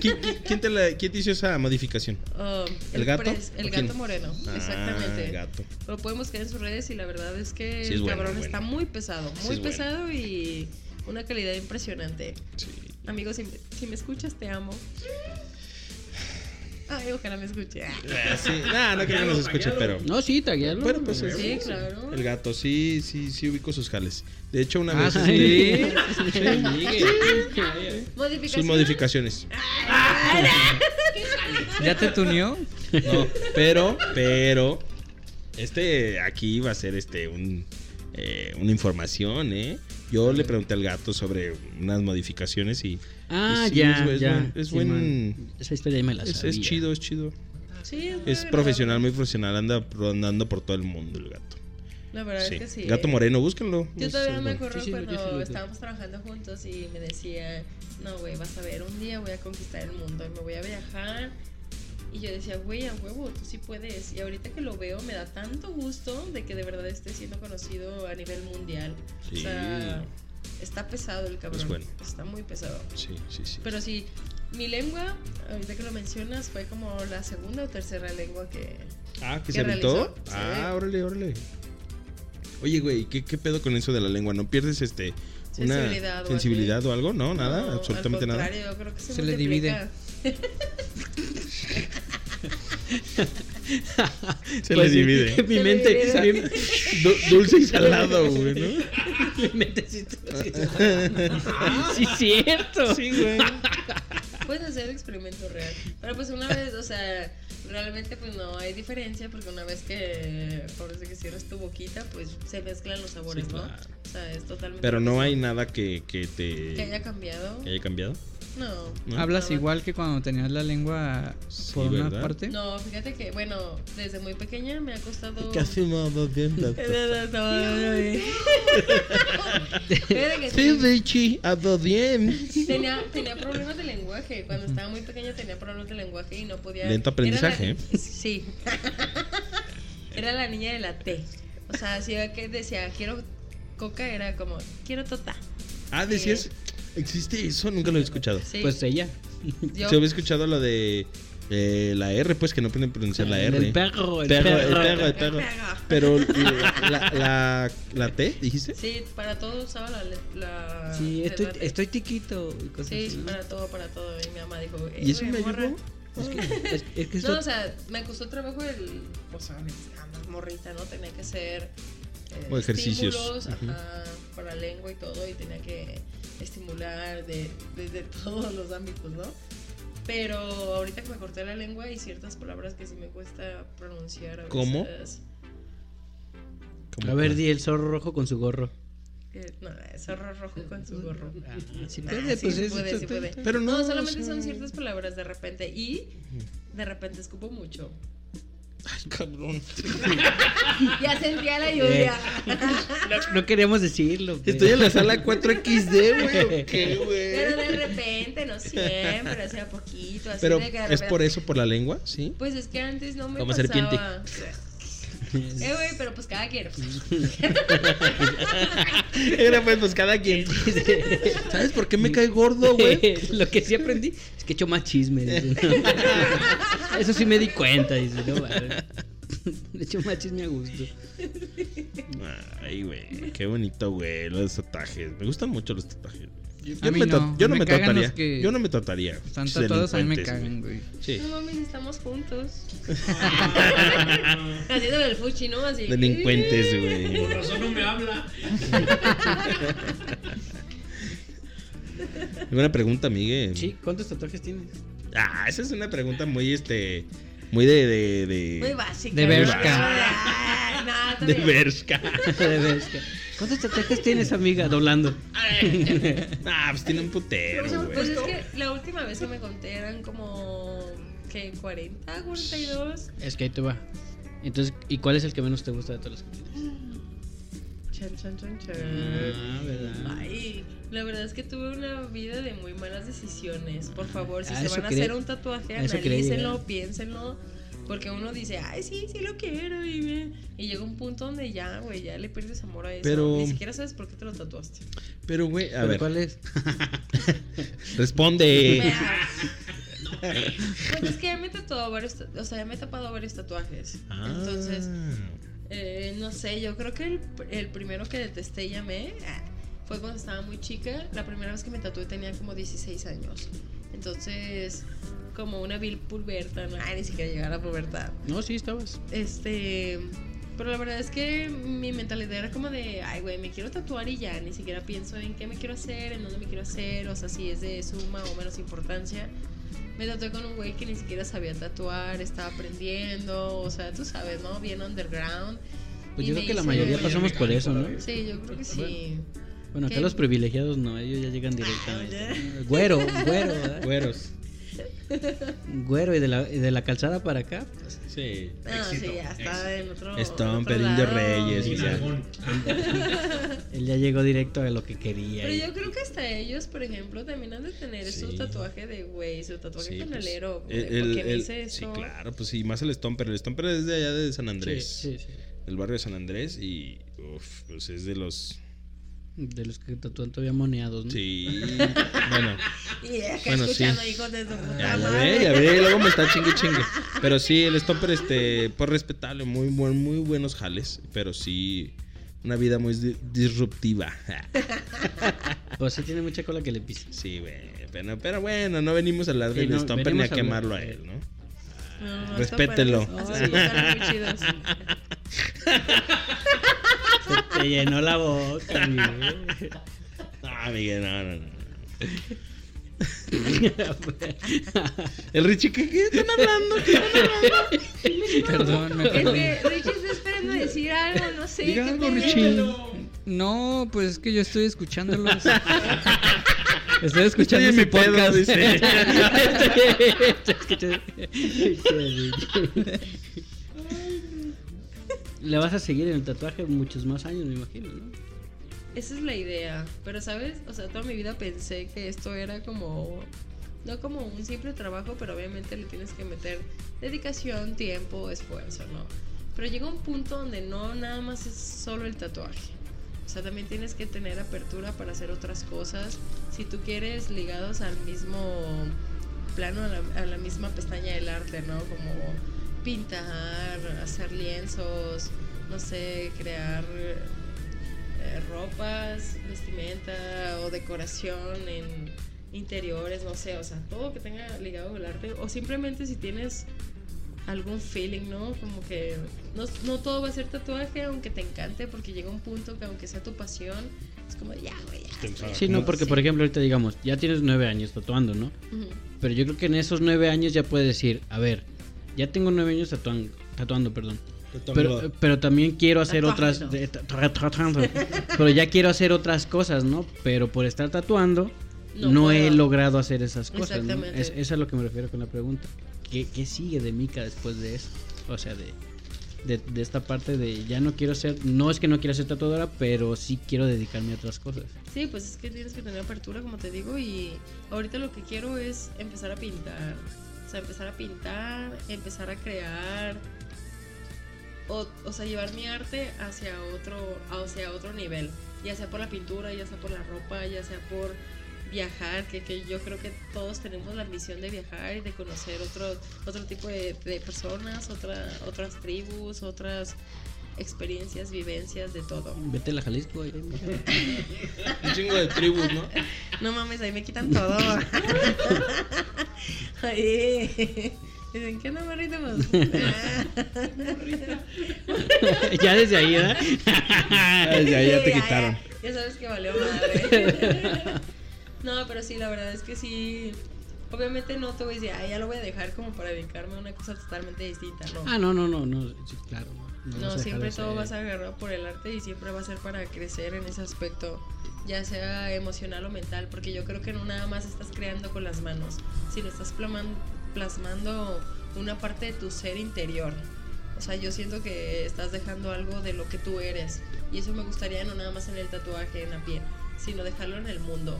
¿Quién, te la- quién te hizo esa modificación? Oh, ¿El gato? pres- el gato moreno, Ah, exactamente. gato. Lo pueden buscar en sus redes y la verdad es que Sí, es el bueno, cabrón bueno. está muy pesado, Sí, muy bueno. pesado y una calidad impresionante. Sí. Amigos, si, me- si me escuchas, te amo. Ay, ojalá me escuche. Ah. Ah, sí. Nah, no creo que nos escuche, pero. no sí taguearlo Bueno, pues es- Sí, claro. El gato, sí, sí, sí ubico sus jales. De hecho, una Ah, vez. sí. Modificación. Sus modificaciones. ¿Ya te tuneó? No, pero, pero. Este, aquí va a ser este, un, eh, una información, ¿eh? Yo le pregunté al gato sobre unas modificaciones y. ah y sí, ya es, es ya buen- es Sí, buen- esa historia me la es, sabía es chido, es chido. Sí, es, Es profesional, muy profesional. Anda andando por todo el mundo el gato. La verdad Sí. es que sí. Gato moreno, búsquenlo. Yo todavía es me acuerdo Sí, cuando estábamos trabajando juntos y me decía, no, güey, vas a ver, un día voy a conquistar el mundo y me voy a viajar Y yo decía, güey, a huevo, tú sí puedes. Y ahorita que lo veo, me da tanto gusto de que de verdad esté siendo conocido a nivel mundial. Sí. O sea, está pesado el cabrón. Bueno. Está muy pesado. Sí, sí, sí. Pero sí, mi lengua, ahorita que lo mencionas, fue como la segunda o tercera lengua que. ah, que ¿qué se aventó. Sí. Ah, órale, órale. Oye, güey, ¿qué, ¿qué pedo con eso de la lengua? ¿No pierdes este una Sensibilidad o sensibilidad así. o algo? No, nada, No, absolutamente al nada. yo creo que se, Se le divide. Se Pues le sí, divide. Mi Se mente, divide. mi, Du- dulce y salado, güey, ¿no? mi mente sí, sí, sí, cierto. Sí, güey. Puedes hacer experimento real. Pero pues una vez, o sea, realmente pues no hay diferencia porque una vez que, por eso que cierras tu boquita, pues se mezclan los sabores, Sí, ¿no? O sea, es totalmente... Pero no hay nada que, que te Que haya cambiado. que haya cambiado. No. ¿No? ¿Hablas No. igual que cuando tenías la lengua Sí, por una ¿verdad? parte? No, fíjate que, bueno, desde muy pequeña me ha costado... no dos dientes. Sí, Richie, a dos dientes. tenía, tenía problemas de lenguaje. Cuando estaba muy pequeña tenía problemas de lenguaje y no podía. Lento aprendizaje, Era la- Sí. Era la niña de la T. O sea, si era que decía quiero coca, era como quiero tota. Ah, decías, existe eso, nunca lo he escuchado. Sí. Pues ella. yo. Se había escuchado lo de eh, la R, pues que no pueden pronunciar la R. El perro, el Perro, el perro. perro, el perro. Pero la, la, la, la T, dijiste. Sí, para todo usaba la. le- la Sí, estoy, estoy tiquito y cosas Sí, así. para todo, para todo. Y mi mamá dijo, "Eh, ¿Y eso güey, me morra". ayudó? Es que, es, es que No, esto- o sea, me costó trabajo el. O sea, andas morrita, ¿no? Tenía que hacer. eh, O ejercicios. ajá, para lengua y todo, y tenía que estimular de, desde todos los ámbitos, ¿no? Pero ahorita que me corté la lengua hay ciertas palabras que sí me cuesta pronunciar. A ¿Cómo? veces. Como A ver, di el zorro rojo con su gorro. Eh, no, es zorro rojo con su gorro. Si Ah, puede, sí, pues sí es- puede, sí puede. Pero no, no, solamente o sea- son ciertas palabras de repente y de repente escupo mucho. Ay, cabrón. Ya sentía la lluvia. No, no queríamos decirlo. Estoy en la sala 4XD, güey. ¿o ¿Qué, Pero de repente, no siempre, o sea, poquito, así Pero de que de es por eso, por la lengua, ¿sí? Pues es que antes no me Como pasaba. serpiente. Eh, güey, pero pues cada quien. Era pues, pues cada quien. ¿Sabes por qué me cae gordo, güey? Lo que sí aprendí es que he hecho más chisme. Eso sí me di cuenta. Dice, no, vale. Le echo más chisme a gusto. Ay, güey, qué bonito, güey, los tatuajes. Me gustan mucho los tatuajes. Yo, A yo mí me, ta- no, yo no me trataría. Yo no me trataría. Están tatuados, a mí me delincuentes, cagan, güey. Sí. No mames, estamos juntos. Haciéndole el fuchi, ¿no? Así. Delincuentes, güey. Por razón no me habla. Una pregunta, Miguel. Sí, ¿cuántos tatuajes tienes? Ah, esa es una pregunta muy, este, muy de, de, de, Muy básica. De. Bershka. No, de. Bershka. De ¿Cuántos tatuajes tienes, amiga? Doblando. Ah, pues tiene un putero, Pues güey. es que la última vez que me conté eran como. ¿Qué? ¿40? ¿42? Es que ahí te va. Entonces, ¿y cuál es el que menos te gusta de todos los que tienes? Chan, chan, chan, chan. Ah, ¿verdad? Ay, la verdad es que tuve una vida de muy malas decisiones. Por favor, si Ah, se van a hacer un tatuaje, analícenlo, piénsenlo. Porque uno dice, ay, sí, sí lo quiero. Y, me- y llega un punto donde ya, güey, ya le pierdes amor a eso. Pero- Ni siquiera sabes por qué te lo tatuaste. Pero, güey, a ¿Pero ver, ¿Cuál es? responde. Pues es que ya me he tatuado varios, o sea, ya me he tapado varios tatuajes. Ah. Entonces, eh, no sé, yo creo que el, el primero que detesté y llamé ah, fue cuando estaba muy chica. La primera vez que me tatué tenía como 16 años. Entonces, como una vil puberta, no, ay, ni siquiera llegar a pubertad. No, sí, estabas. Este, pero la verdad es que mi mentalidad era como de, ay, güey, me quiero tatuar y ya, ni siquiera pienso en qué me quiero hacer, en dónde me quiero hacer, o sea, si es de suma o menos importancia. Me tatué con un güey que ni siquiera sabía tatuar, estaba aprendiendo, o sea, tú sabes, ¿no? Bien underground. Pues Y yo creo que la mayoría pasamos por eso, ¿no? Sí, yo creo que sí. Bueno, acá ¿Qué? los privilegiados no, ellos ya llegan directamente. Ah, Güero, güero. Güeros. Güero, y de la, y de la calzada para acá. pues, Sí. No, Éxito, sí, ya está en otro. Stomper, otro Indio. Reyes, y ya. él ya llegó directo a lo que quería. Pero y- yo creo que hasta ellos, por ejemplo, también han de tener su tatuaje de güey, su tatuaje Sí, pues, canalero. el- el- me el- hice sí, eso. claro, pues sí, más el Stomper. El Stomper es de allá de San Sí, Andrés. sí, sí. El barrio de San Andrés y. Uf, pues es de los. De los que tatúan todavía moneados, ¿no? Sí. bueno, Y es que Bueno, escuchando, sí. hijos de su puta ya, ve, ya ve. Luego me está chingue chingue. Pero sí, el Stomper, este, pues respetable, muy, buen, muy buenos jales. Pero sí, una vida muy di- disruptiva. Pues sí tiene mucha cola que le pisa. Sí, güey. Pero, pero bueno, no venimos a hablar Sí, del no, Stomper ni a quemarlo a él, ¿no? No, Respételo. Muy chidos. Se te llenó la boca, Miguel. No, Miguel, no, no, no. El Richie, ¿qué, qué están hablando? ¿Qué están hablando? Perdón, me Es perdí. que Richie está esperando decir algo, no sé. Diga ¿qué algo, te Richie. No, pues es que yo estoy escuchándolos. Estoy escuchando mi pedo, podcast. dice. Le vas a seguir en el tatuaje muchos más años, me imagino, ¿no? Esa es la idea. Pero, ¿sabes? O sea, toda mi vida pensé que esto era como. No como un simple trabajo, pero obviamente le tienes que meter dedicación, tiempo, esfuerzo, ¿no? Pero llega un punto donde no nada más es solo el tatuaje. O sea, también tienes que tener apertura para hacer otras cosas. Si tú quieres ligados al mismo plano, a la, a la misma pestaña del arte, ¿no? Como pintar, hacer lienzos, no sé, crear eh, ropas, vestimenta o decoración en interiores, no sé, o sea, todo que tenga ligado con el arte o simplemente si tienes algún feeling, ¿no? Como que no, no todo va a ser tatuaje, aunque te encante, porque llega un punto que aunque sea tu pasión, es como ya, güey, ya. Sí, no, porque por ejemplo ahorita digamos, ya tienes nueve años tatuando, ¿no? Pero yo creo que en esos nueve años ya puedes decir, a ver, ya tengo nueve años tatuando, tatuando perdón. Pero, pero también quiero hacer otras... Pero ya quiero hacer otras cosas, ¿no? Pero por estar tatuando, No no, he logrado hacer esas cosas. ¿no? Exactamente. Es, es a lo que me refiero con la pregunta. ¿Qué, qué sigue de Mika después de eso? O sea, de, de, de esta parte de ya no quiero ser... No es que no quiera ser tatuadora, pero sí quiero dedicarme a otras cosas. Sí, pues es que tienes que tener apertura, como te digo, y ahorita lo que quiero es empezar a pintar. O sea, empezar a pintar, empezar a crear, o, o sea, llevar mi arte hacia otro, hacia otro nivel. Ya sea por la pintura, ya sea por la ropa, ya sea por viajar, que, que yo creo que todos tenemos la ambición de viajar y de conocer otro, otro tipo de, personas, otra, otras tribus, otras experiencias, vivencias, de todo. Vete a la Jalisco. ahí. Un chingo de tribus, ¿no? No mames, ahí me quitan todo. Ay, Dicen, ¿qué no, morrito? Pues, ya desde ahí, ¿verdad? ya, ya te quitaron. Ya, sabes que valió madre. No, pero sí, la verdad es que sí. Obviamente no te voy a decir, ah, ya lo voy a dejar como para dedicarme a una cosa totalmente distinta, no. Ah, no, no, no, no, sí, claro. No, dejar siempre todo ser- vas a agarrar por el arte y siempre va a ser para crecer en ese aspecto, ya sea emocional o mental, porque yo creo que no nada más estás creando con las manos, sino estás plasmando una parte de tu ser interior. O sea, yo siento que estás dejando algo de lo que tú eres. Y eso me gustaría no nada más en el tatuaje, en la piel, sino dejarlo en el mundo.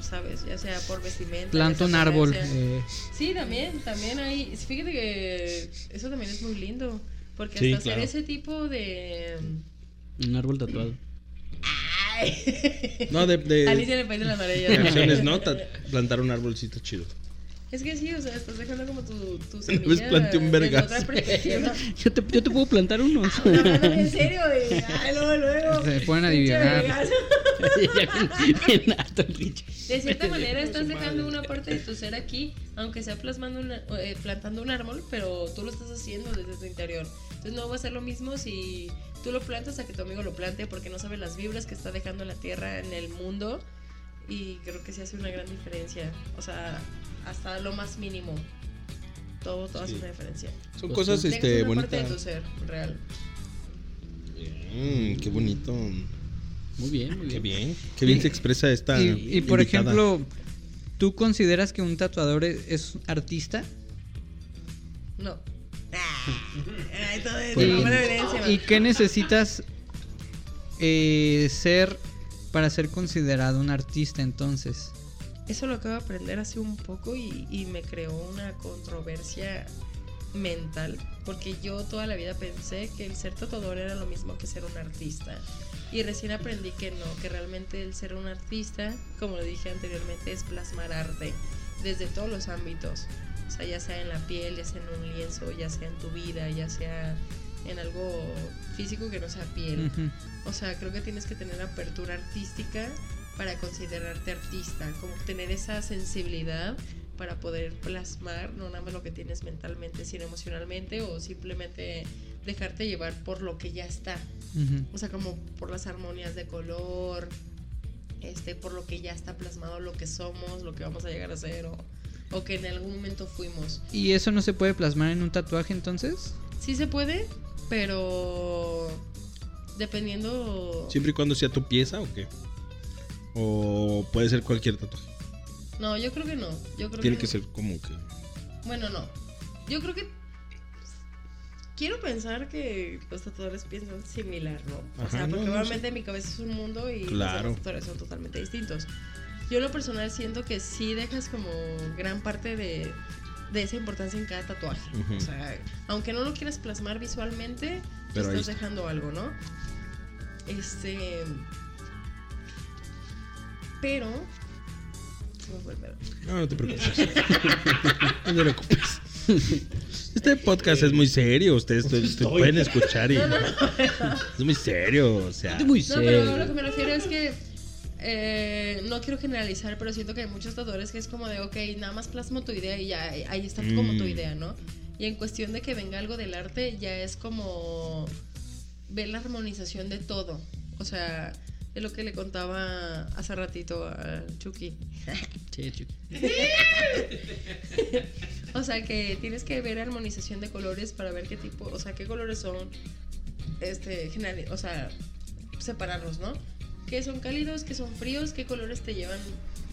¿Sabes? Ya sea por vestimenta. Planta un árbol. eh, Sí, también, también hay. Fíjate que eso también es muy lindo. Porque Sí, hasta claro. hacer ese tipo de. Un árbol tatuado. Ay. No, de, de, Alicia en el país de las maravillas. acciones, ¿no? Ta- plantar un arbolcito chido. Es que sí, o sea, estás dejando como tu, tu semilla planté un otra perspectiva. Yo te, yo te puedo plantar unos. No, no, no, en serio, güey. Ay, luego, luego. Se ponen a Pinche adivinar. De cierta manera estás dejando una parte de tu ser aquí, aunque sea plasmando una, eh, plantando un árbol, pero tú lo estás haciendo desde tu interior. Entonces no va a ser lo mismo si tú lo plantas a que tu amigo lo plante, porque no sabe las vibras que está dejando en la tierra, en el mundo. Y creo que sí hace una gran diferencia. O sea, hasta lo más mínimo. Todo, todo hace Sí. una diferencia. Son Pues cosas, sí. Este, una parte de tu bonitas. ser real. Mm, qué bonito. Muy bien, muy bien. Qué bien. Qué bien se expresa esta. Y, y por invitada. ejemplo, ¿Tú consideras que un tatuador es, es artista? No. Ay, todo es ¿Y, qué necesitas eh, ser para ser considerado un artista entonces? Eso lo acabo de aprender hace un poco y, y me creó una controversia mental, porque yo toda la vida pensé que el ser tatuador era lo mismo que ser un artista. Y recién aprendí que no, que realmente el ser un artista, como lo dije anteriormente, es plasmar arte desde todos los ámbitos. O sea, ya sea en la piel, ya sea en un lienzo, ya sea en tu vida, ya sea en algo físico que no sea piel. O sea, creo que tienes que tener apertura artística para considerarte artista, como tener esa sensibilidad para poder plasmar no nada más lo que tienes mentalmente, sino emocionalmente o simplemente dejarte llevar por lo que ya está. O sea, como por las armonías de color, este, por lo que ya está plasmado, lo que somos, lo que vamos a llegar a ser o, o que en algún momento fuimos. ¿Y eso no se puede plasmar en un tatuaje entonces? Sí se puede, pero dependiendo... Siempre y cuando sea tu pieza o qué. O puede ser cualquier tatuaje. No, yo creo que no. Yo creo Tiene que, que ser como que. Bueno, no. Yo creo que. Quiero pensar que los tatuadores piensan similar, ¿no? O Ajá, sea, no, porque no, obviamente mi cabeza es un mundo y los Claro. tatuadores son totalmente distintos. Yo en lo personal siento que sí dejas como gran parte de, de esa importancia en cada tatuaje. O sea, aunque no lo quieras plasmar visualmente, Pero estás está. dejando algo, ¿no? Este. Pero. se me fue el pedo. No, no te preocupes. no te preocupes. Este podcast es muy serio. Ustedes te- te pueden escuchar y. Es muy serio. O sea. Es muy No, pero serio. lo que me refiero es que eh, no quiero generalizar, pero siento que hay muchos tatuadores que es como de, ok, nada más plasmo tu idea y ya ahí está como tu Mm. idea, ¿no? Y en cuestión de que venga algo del arte, ya es como ver la armonización de todo. O sea, es lo que le contaba hace ratito a Chucky. Sí, chico. O sea, que tienes que ver armonización de colores para ver qué tipo, o sea, qué colores son, este, general, o sea, separarlos, ¿no? ¿Qué son cálidos, qué son fríos, qué colores te llevan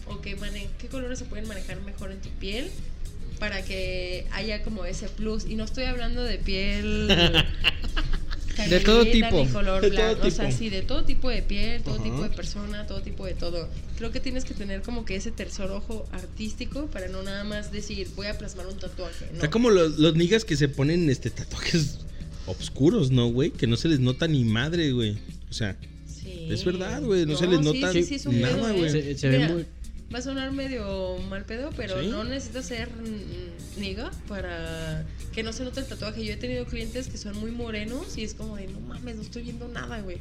o qué, mane- qué colores se pueden manejar mejor en tu piel para que haya como ese plus? Y no estoy hablando de piel De todo tipo. color De todo blanco, o sea, tipo. sí, de todo tipo de piel, todo Ajá. tipo de persona, todo tipo de todo. Creo que tienes que tener como que ese tercer ojo artístico para no nada más decir, voy a plasmar un tatuaje. No. Está como los, los niggas que se ponen este tatuajes obscuros, ¿no, güey? Que no se les nota ni madre, güey. O sea, Sí. Es verdad, güey, no se les nota sí, sí, nada, güey. ¿eh? Se, se ve Mira, muy. Va a sonar medio mal pedo, pero ¿Sí? no necesitas ser niga para que no se note el tatuaje. Yo he tenido clientes que son muy morenos y es como de, no mames, no estoy viendo nada, güey.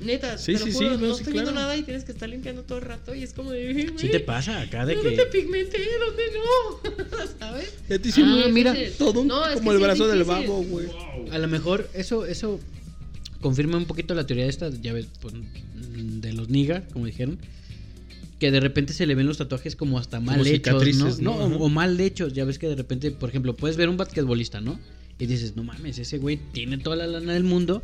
Neta, Sí, te lo sí, juro, sí, no, no, sí, estoy viendo claro. nada y tienes que estar limpiando todo el rato y es como de, güey, Sí te pasa acá de ¿dónde que. te pigmenté? ¿Dónde no? ¿Sabes? ya te hicieron Ah, mira, difícil. todo un- No, como el brazo del babo, güey. A lo mejor eso, eso confirma un poquito la teoría de esta, ya ves, pues, de los niga, como dijeron. Que de repente se le ven los tatuajes como hasta mal hechos, ¿no? No, o, o mal hechos. Ya ves que de repente, por ejemplo, puedes ver un basquetbolista, ¿no? Y dices, no mames, ese güey tiene toda la lana del mundo.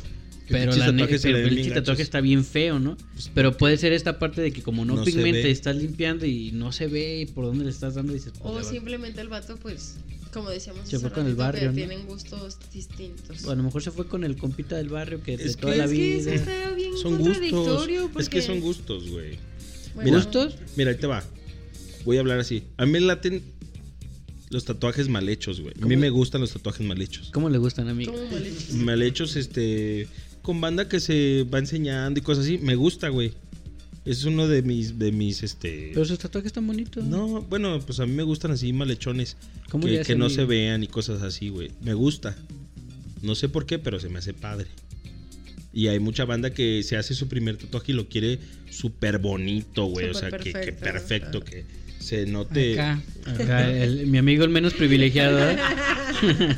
Pero, la ne- el tatuaje está bien feo, ¿no? Pero puede ser esta parte de que como no, No pigmente, estás limpiando y no se ve por dónde le estás dando. y Dices, pues, O simplemente el vato, pues, como decíamos Se fue con el barrio, que ¿no? tienen gustos distintos. a lo mejor se fue con el compita del barrio que de toda la es que vida. eso está bien Son gustos. Es que son gustos, güey. Bueno, Mira. ¿Gustos? Mira, ahí te va. Voy a hablar así. A mí me laten los tatuajes mal hechos, güey. A mí me gustan los tatuajes mal hechos. ¿Cómo le gustan a mí? ¿cómo mal hecho? Mal hechos, este. Con banda que se va enseñando y cosas así. Me gusta, güey. Es uno de mis, de mis, este. Pero sus tatuajes están bonitos. No, bueno, pues a mí me gustan así malhechones. ¿Cómo le Que, que no mi- se vean y cosas así, güey. Me gusta. No sé por qué, pero se me hace padre. Y hay mucha banda que se hace su primer tatuaje y lo quiere súper bonito, güey. O sea, Súper que, que perfecto, perfecto, que se note. Acá. Acá, el- mi amigo el menos privilegiado. ¿eh?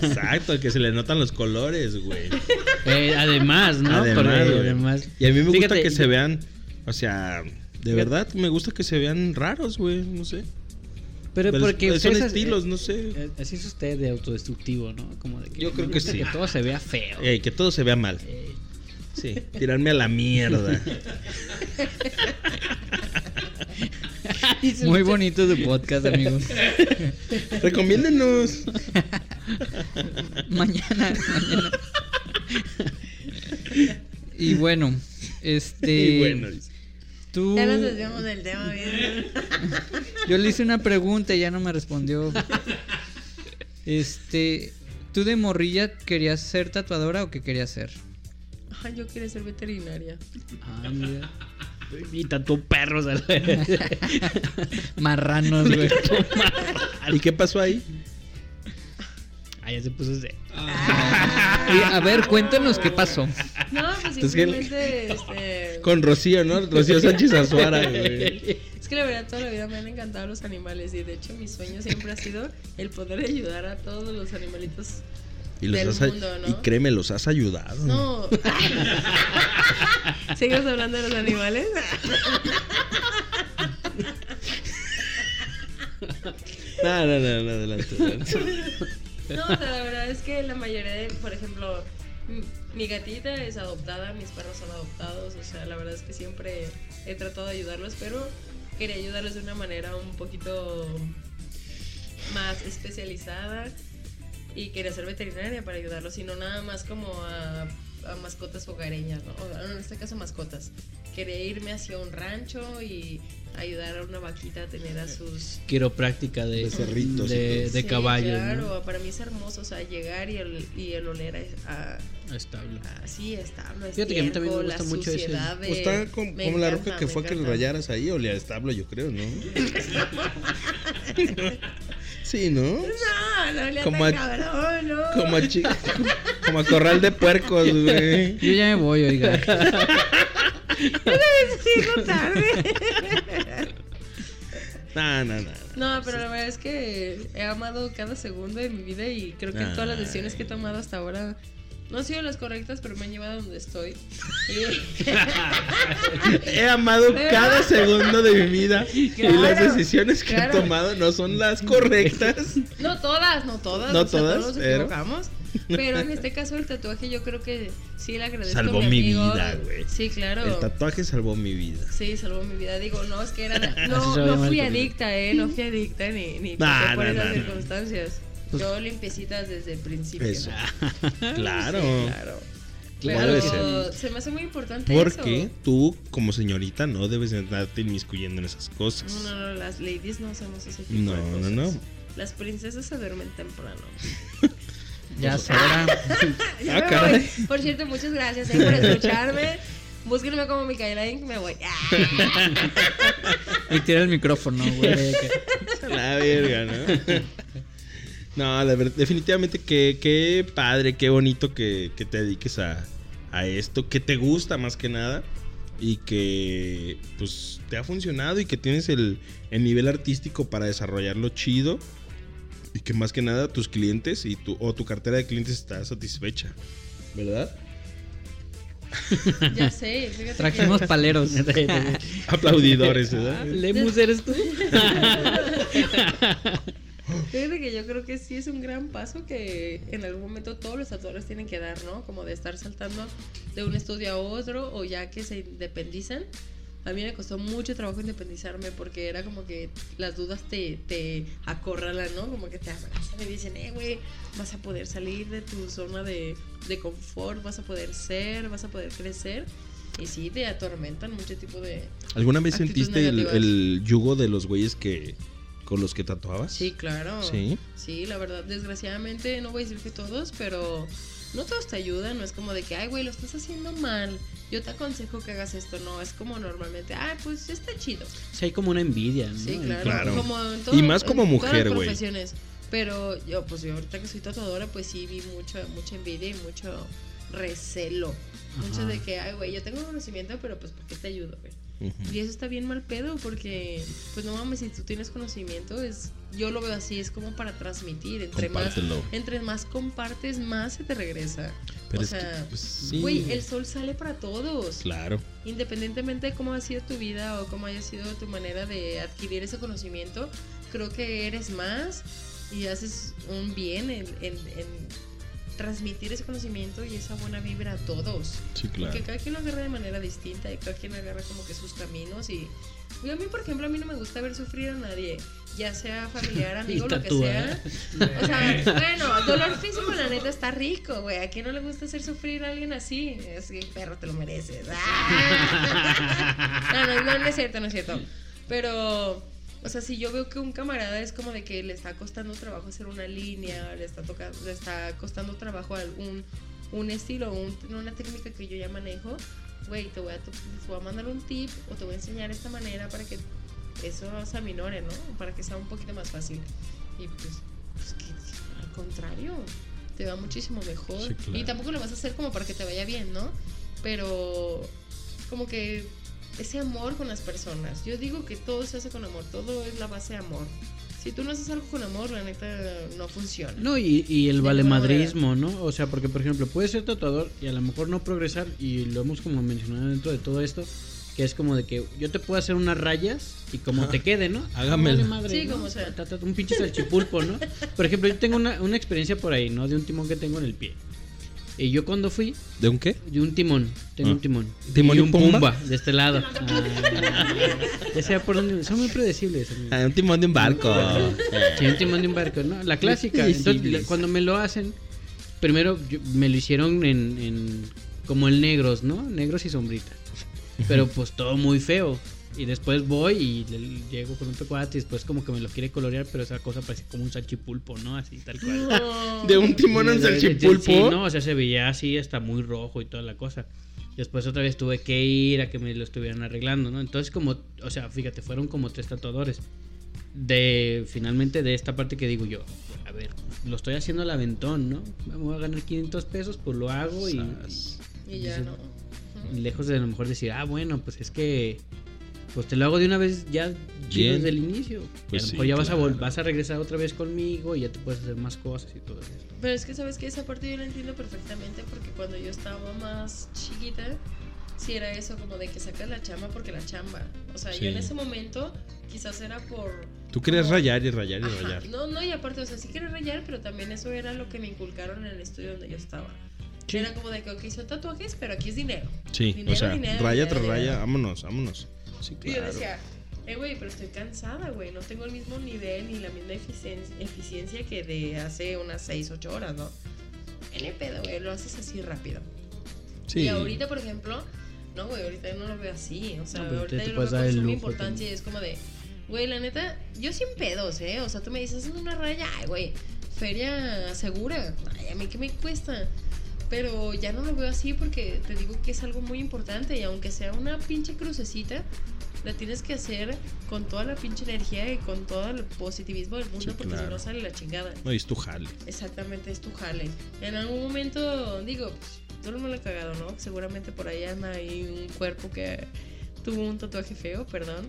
Exacto, que se le notan los colores, güey. Eh, además, ¿no? Además, Por además. Y a mí me gusta que se vean, o sea, de verdad me gusta que se vean raros, güey, no sé. Pero Pero porque es- son ustedes- estilos, eh, no sé. eh, Así es usted de autodestructivo, ¿no? Como de que Yo creo que sí. Que todo se vea feo. Ey, que todo se vea mal. Eh, Sí, tirarme a la mierda. Muy bonito tu podcast, amigos. Recomiéndenos. mañana, mañana. Y bueno, este. Y bueno, tú. Ya nos desviamos del tema bien. Yo le hice una pregunta y ya no me respondió. Este. ¿Tú de morrilla querías ser tatuadora o qué querías ser? Ay, yo quería ser veterinaria. Ah, mira. Y tatuó perros. a la- Marranos, güey. ¿Y qué pasó ahí? Ah, ya se puso ese. A ver, cuéntanos qué pasó. No, pues Es que- simplemente, este... Con Rocío, ¿no? Rocío Sánchez Azuara, güey. Es que la verdad toda la vida me han encantado los animales y de hecho mi sueño siempre ha sido el poder ayudar a todos los animalitos. Y, los Del has, mundo, ¿no? y créeme, los has ayudado. No. ¿Seguimos hablando de los animales? No, no, no, no, adelante. adelante. No, o sea, la verdad es que la mayoría de, por ejemplo, mi gatita es adoptada, mis perros son adoptados, o sea, la verdad es que siempre he tratado de ayudarlos, pero quería ayudarlos de una manera un poquito más especializada y quería ser veterinaria para ayudarlos y no nada más como a, a mascotas hogareñas, ¿no? O, en este caso mascotas. Quería irme hacia un rancho y ayudar a una vaquita a tener a sus Quiropráctica de, Becerritos y de, todo. de Sí, caballos, Claro, para mí es hermoso, o sea, llegar y el, y el oler a, ¿no? Establo. a- así establo, Fíjate que a mí también me gusta la mucho ese- de- Pues está como, como la encanta, roca que fue a que le encanta. rayaras ahí, olía a establo, yo creo, ¿no? Sí, ¿no? No, no le Como a- cabrón, no. Como a, como a corral de puercos, güey. Yo ya me voy, oiga. Sigo tarde. No, no, no. No, pero la verdad es que he amado cada segundo de mi vida y creo que todas las decisiones que he tomado hasta ahora no han sido las correctas, pero me han llevado a donde estoy. He amado cada segundo de mi vida y las decisiones que claro. he tomado no son las correctas. No todas, no todas. No o sea, todas, todos nos pero- equivocamos. Pero en este caso el tatuaje yo creo que sí le agradezco Salvó a mi mi amigo. vida, güey. Sí, claro. El tatuaje salvó mi vida. Sí, salvó mi vida. Digo, no, es que era. No, fui adicta, ¿eh? No fui adicta ni, ni Nah, pasé por nah, esas nah, nah. circunstancias. Yo limpiecitas desde el principio. Eso. Sí, Claro. claro. Claro se me hace muy importante Porque eso. tú, como señorita, no debes de andarte inmiscuyendo en esas cosas. No, no, no, las ladies no hacemos ese tipo No, de no, no. Las princesas se duermen temprano. Ya será. Ya Ah, voy. Por cierto, muchas gracias eh, por escucharme. Búsquenme como Micaela Inc. Me voy. Ah. Y tira el micrófono, güey. La verga, ¿no? No, la verdad, definitivamente que qué padre, qué bonito que, que te dediques a, a esto, que te gusta más que nada y que pues te ha funcionado y que tienes el, el nivel artístico para desarrollarlo chido y que más que nada tus clientes y tu, o tu cartera de clientes está satisfecha, ¿verdad? Ya sé, fíjate. Trajimos que- paleros. Aplaudidores, ¿verdad? Lemus eres tú. Fíjate que yo creo que sí es un gran paso que en algún momento todos los tatuadores tienen que dar, ¿no? Como de estar saltando de un estudio a otro o ya que se independizan. A mí me costó mucho trabajo independizarme porque era como que las dudas te, te acorralan, ¿no? Como que te abrazan y dicen, eh, güey, vas a poder salir de tu zona de, de confort, vas a poder ser, vas a poder crecer. Y sí, te atormentan mucho tipo de... ¿Alguna vez sentiste el, el yugo de los güeyes que con los que tatuabas? Sí, claro. Sí. Sí, la verdad, desgraciadamente, no voy a decir que todos, pero no todos te ayudan. No es como de que, ay, güey, lo estás haciendo mal. Yo te aconsejo que hagas esto. No, es como normalmente, ay, pues está chido. Sí, hay como una envidia, ¿no? Sí, claro. Claro. Como en Y más como en mujer, güey. profesiones. Pero yo, pues yo ahorita que soy tatuadora, pues sí vi mucho, mucha envidia y mucho recelo. Mucho de que, ay, güey, yo tengo conocimiento, pero pues, ¿por qué te ayudo, güey? Y eso está bien mal pedo porque, pues no mames, si tú tienes conocimiento, es yo lo veo así, es como para transmitir. Entre más, Compártelo. entre más compartes, más se te regresa. Pero o sea, pues, sí. güey, el sol sale para todos. Claro. Independientemente de cómo ha sido tu vida o cómo haya sido tu manera de adquirir ese conocimiento, creo que eres más y haces un bien en, en- en transmitir ese conocimiento y esa buena vibra a todos. Sí, claro. Que cada quien lo agarra de manera distinta y cada quien agarra como que sus caminos y... y a mí, por ejemplo, a mí no me gusta ver sufrir a nadie, ya sea familiar, amigo, lo que sea. O sea, bueno, dolor físico, la neta, está rico, güey. ¿A quién no le gusta hacer sufrir a alguien así? Es que, perro, te lo mereces. ¡Ah! No, no, no, no es cierto, no es cierto. Pero, o sea, si yo veo que un camarada es como de que le está costando trabajo hacer una línea, le está, tocando, le está costando trabajo algún un estilo, un- una técnica que yo ya manejo, güey, te voy a, te voy a mandar un tip o te voy a enseñar esta manera para que eso se aminore, ¿no? Para que sea un poquito más fácil. Y pues, pues que, que al contrario, te va muchísimo mejor. Sí, claro. Y tampoco lo vas a hacer como para que te vaya bien, ¿no? Pero como que ese amor con las personas. Yo digo que todo se hace con amor, todo es la base de amor. Si tú no haces algo con amor, la neta no funciona. No, y, y el De valemadrismo, ¿no? O sea, porque por ejemplo, puedes ser tatuador y a lo mejor no progresar, y lo hemos como mencionado dentro de todo esto, que es como de que yo te puedo hacer unas rayas y como te quede, ¿no? Madre, Sí, ¿no? como sea. Un pinche salchipulpo, ¿no? Por ejemplo, yo tengo una, una experiencia por ahí, ¿no? De un timón que tengo en el pie. Y yo cuando fui, ¿De un qué? de un timón, tengo Ah. un timón. ¿Timón y un Pumba? de este lado. Ah, ya sea por dónde, son muy predecibles. Ah, un timón de un barco. Sí, un timón de un barco, ¿no? La clásica. Sí, Entonces, cuando me lo hacen, primero yo- me lo hicieron en, en- como en negros, ¿no? Negros y sombrita. Pero pues todo muy feo. Y después voy y le- llego con un pecuate y después como que me lo quiere colorear, pero esa cosa parece como un salchipulpo, ¿no? Así tal cual. No. De un timón en Sí, salchipulpo. Sí, no, o sea, se veía así, hasta muy rojo y toda la cosa. Después otra vez tuve que ir a que me lo estuvieran arreglando, ¿no? Entonces como, o sea, fíjate, fueron como tres tatuadores. De, finalmente, de esta parte que digo yo, a ver, lo estoy haciendo al aventón, ¿no? Me voy a ganar 500 pesos, pues lo hago y, Sas. Y ya no. y lejos de a lo mejor decir, ah, bueno, pues es que, pues te lo hago de una vez ya chido desde el inicio. Pues a lo sí, ya vas, a claro. vas a regresar otra vez conmigo y ya te puedes hacer más cosas y todo eso. Pero es que sabes que esa parte yo la entiendo perfectamente porque cuando yo estaba más chiquita, sí era eso como de que sacas la chamba porque la chamba. O sea, Sí. yo en ese momento quizás era por... Tú querías como- rayar y rayar y Ajá, rayar. No, no, y aparte, o sea, sí quería rayar, pero también eso era lo que me inculcaron en el estudio donde yo estaba. Sí. Era como de que, ok, son tatuajes, pero aquí es dinero. Sí, Dinero, o sea, dinero, raya dinero, tras raya, vámonos, vámonos. Sí, Y yo claro. decía, eh, güey, pero estoy cansada, güey. No tengo el mismo nivel ni la misma eficiencia, eficiencia que de hace unas 6, 8 horas, ¿no? En el pedo, güey, lo haces así rápido. Sí. Y ahorita, por ejemplo, no, güey, ahorita yo no lo veo así. O sea, No, ahorita yo lo veo con importancia y es como de, güey, la neta, yo sin pedos, ¿eh? O sea, tú me dices, es una raya, ay, güey, feria segura. Ay, a mí qué me cuesta. Pero ya no lo veo así porque te digo que es algo muy importante y aunque sea una pinche crucecita, la tienes que hacer con toda la pinche energía y con todo el positivismo del mundo Sí, porque si claro. no sale la chingada. No, y es tu jale. Exactamente, es tu jale. En algún momento, digo, pues, todo el mundo lo ha cagado, ¿no? Seguramente por ahí anda ahí un cuerpo que tuvo un tatuaje feo, perdón.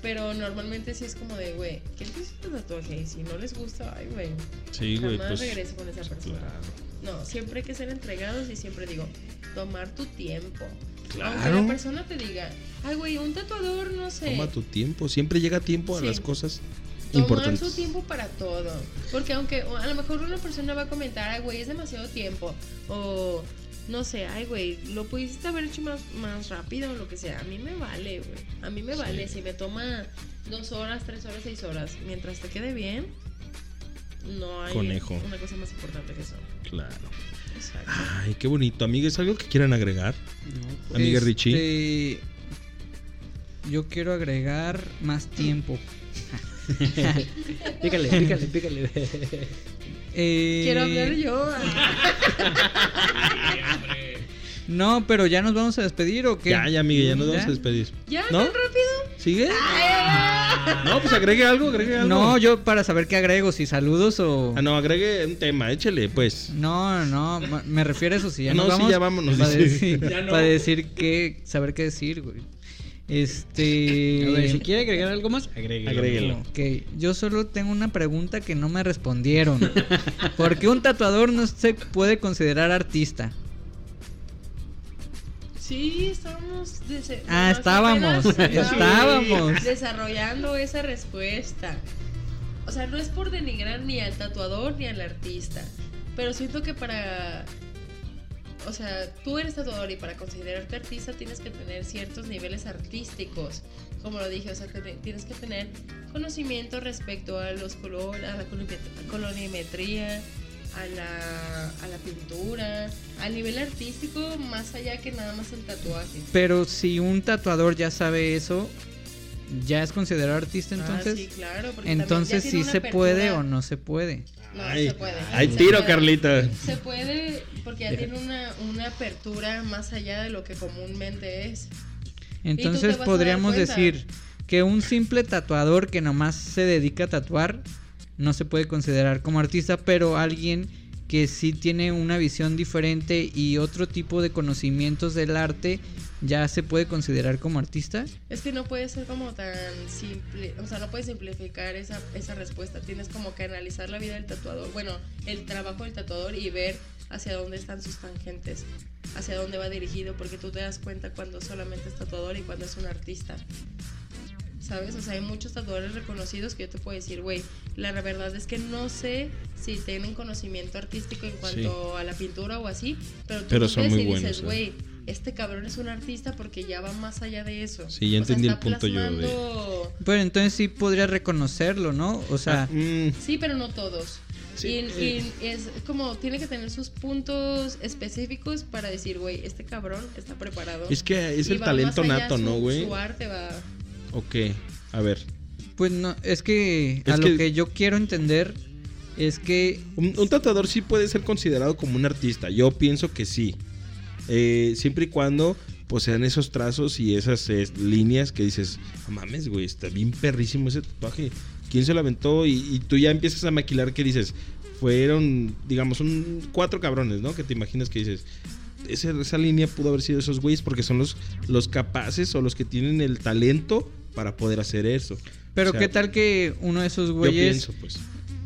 Pero normalmente sí es como de, güey, ¿qué te hizo tu tatuaje? Y si no les gusta, ay, güey, Sí, güey, jamás pues. regrese con esa persona. Claro. No, siempre hay que ser entregados y siempre digo, tomar tu tiempo. Aunque Claro. la persona te diga, ay, güey, un tatuador, no sé. Toma tu tiempo. Siempre llega tiempo a Sí. las cosas Tomar su tiempo para todo. Porque aunque a lo mejor una persona va a comentar, ay, güey, es demasiado tiempo. O no sé, ay, güey, lo pudiste haber hecho más, más rápido o lo que sea. A mí me vale, güey. A mí me Sí. vale. Si me toma dos horas, tres horas, seis horas, mientras te quede bien, no hay Conejo. una cosa más importante que eso. Claro. Exacto. Ay, qué bonito. Amiga, ¿es algo que quieran agregar? No, Amiga Richie. Este, Yo quiero agregar más tiempo. Pícale, pícale, pícale. Eh, Quiero hablar yo. No, pero ya nos vamos a despedir o qué? Ya, ya, amiga, ya nos vamos a despedir. ¿Ya? ¿No? ¿Tan rápido? ¿Sigue? No, pues agregue algo, agregue algo. No, yo para saber qué agrego, si saludos o... Ah, no, agregue un tema, échele, pues. No, no, me refiero a eso, si ya No, nos sí, vamos. ya vámonos, Para dice. decir, Ya no. para decir qué, saber qué decir, güey. Este... A ver, si quiere agregar algo más, agréguelo. Agréguelo. Ok, yo solo tengo una pregunta que no me respondieron. ¿Por qué un tatuador no se puede considerar artista? Sí, estábamos. dese- Ah, estábamos, estábamos. Desarrollando esa respuesta. O sea, no es por denigrar ni al tatuador ni al artista. Pero siento que para. O sea, tú eres tatuador y para considerarte artista tienes que tener ciertos niveles artísticos. Como lo dije, o sea, que te- tienes que tener conocimiento respecto a los colores, a la colorimet- colorimetría, a la, a la pintura, al nivel artístico, más allá que nada más el tatuaje. Pero si un tatuador ya sabe eso, ¿ya es considerado artista Ah, entonces? sí, claro, entonces sí se puede o no se puede. No, Ay, se puede. Hay Se tiro, puede. Carlita. Se puede porque ya tiene una, una apertura más allá de lo que comúnmente es. Entonces a podríamos decir que un simple tatuador que nomás se dedica a tatuar no se puede considerar como artista, pero alguien que sí tiene una visión diferente y otro tipo de conocimientos del arte ya se puede considerar como artista. Es que no puede ser como tan simple, o sea, no puedes simplificar esa, esa respuesta. Tienes como que analizar la vida del tatuador, bueno, el trabajo del tatuador y ver hacia dónde están sus tangentes, hacia dónde va dirigido, porque tú te das cuenta cuando solamente es tatuador y cuando es un artista. ¿Sabes? O sea, hay muchos tatuadores reconocidos que yo te puedo decir, güey, la verdad es que no sé si tienen conocimiento artístico en cuanto a la pintura o así, pero tú Pero son ves muy y buenos, dices, ¿eh? güey, este cabrón es un artista porque ya va más allá de eso. Sí, ya O sea, entendí el está punto yo de- plasmando- Pero entonces sí podría reconocerlo, ¿no? O sea, Ah, mm, Sí, pero no todos. Sí, y, eh. y es como, tiene que tener sus puntos específicos para decir, güey, este cabrón está preparado. es que es Y el talento nato, su- ¿no, güey? Su arte va... Ok, a ver. pues no, es que Es a que- lo que yo quiero entender es que Un, un tatuador sí puede ser considerado como un artista. Yo pienso que sí. Eh, siempre y cuando pues sean esos trazos y esas eh, líneas que dices, no mames, güey, está bien perrísimo ese tatuaje. ¿Quién se lo aventó? Y, y tú ya empiezas a maquilar que dices, fueron, digamos, un cuatro cabrones, ¿no? Que te imaginas que dices, ese- esa línea pudo haber sido esos güeyes porque son los, los capaces o los que tienen el talento para poder hacer eso. pero O sea, qué tal que uno de esos Yo güeyes pienso, pues.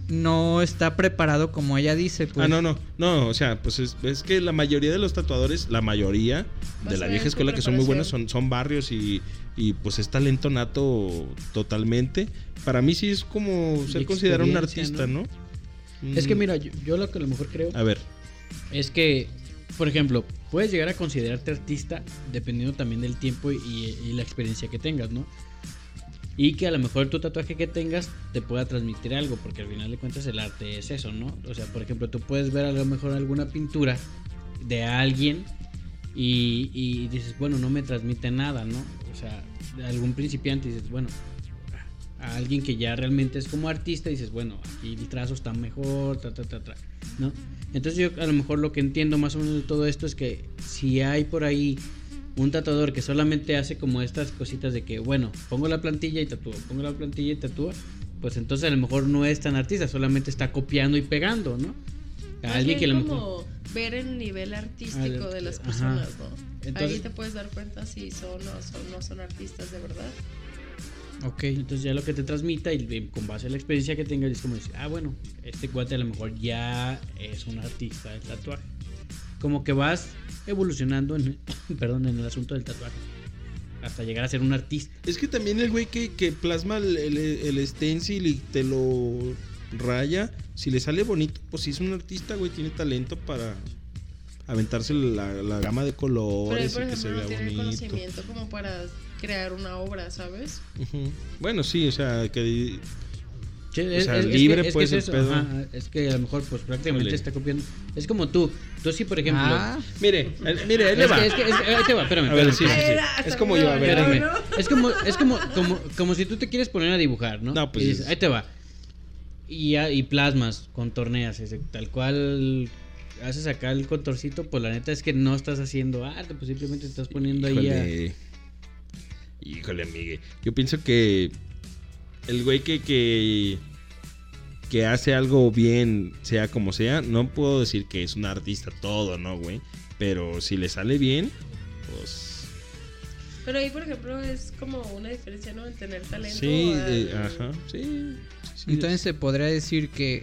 no está preparado como ella dice, pues. Ah, no, no, no, o sea, pues es, es que la mayoría de los tatuadores, la mayoría de la vieja escuela que son muy buenos son, son barrios y, y pues es talento nato totalmente. Para mí sí es como ser considerado un artista, ¿no? Es que Mm, mira, yo, yo lo que a lo mejor creo A ver, es que, por ejemplo, puedes llegar a considerarte artista dependiendo también del tiempo y, la experiencia que tengas, ¿no? Y que a lo mejor tu tatuaje que tengas te pueda transmitir algo, porque al final de cuentas el arte es eso, ¿no? O sea, por ejemplo, tú puedes ver a lo mejor alguna pintura de alguien y, y dices, bueno, no me transmite nada, ¿no? O sea, algún principiante dices, bueno, a alguien que ya realmente es como artista dices, bueno, aquí el trazo está mejor, ta, ta, ta, ta, ¿no? Entonces yo a lo mejor lo que entiendo más o menos de todo esto es que si hay por ahí un tatuador que solamente hace como estas cositas de que, bueno, pongo la plantilla y tatúo, pongo la plantilla y tatúa, pues entonces a lo mejor no es tan artista, solamente está copiando y pegando, ¿no? A alguien que a bien lo mejor... como ver el nivel artístico de las personas, ¿no? Entonces- Ahí te puedes dar cuenta si son o son, no son artistas de verdad. Ok. Entonces ya lo que te transmita y con base a la experiencia que tengas es como decir, ah, bueno, este cuate a lo mejor ya es un artista del tatuaje. Como que vas evolucionando en, perdón, en el asunto del tatuaje. Hasta llegar a ser un artista. es que también el güey que, que plasma el, el, el stencil y te lo raya, si le sale bonito, pues si es un artista, güey, tiene talento para aventarse la, la gama de Pero él, colores por y que se ejemplo, no vea tiene el bonito. conocimiento como para crear una obra, ¿sabes? Bueno, sí, o sea, que O sea, libre, que, pues, es el eso, pedo. ajá, es que a lo mejor pues prácticamente Híjole. está copiando. Es como tú. Tú sí, por ejemplo... Ah, Mire, eh, mire, ahí le es, va. que, es que- es que- ahí te va, espérame, A ver, espérame, sí, sí, sí. espérame. Era, Es como yo, a ver. Espérame. Es como, es como, como, como, si tú te quieres poner a dibujar, ¿no? No, pues Y dices, es- ahí te va. Y, y plasmas, contorneas, ese, tal cual haces acá el contorcito, pues la neta es que no estás haciendo arte, pues simplemente estás poniendo ahí a... Híjole. Amigue. Yo pienso que el güey que, que, que hace algo bien, sea como sea, no puedo decir que es un artista todo, ¿no, güey? Pero si le sale bien, pues... Pero ahí, por ejemplo, es como una diferencia, ¿no? En tener talento. Sí, al- eh, ajá, sí. sí, sí. entonces se podría decir que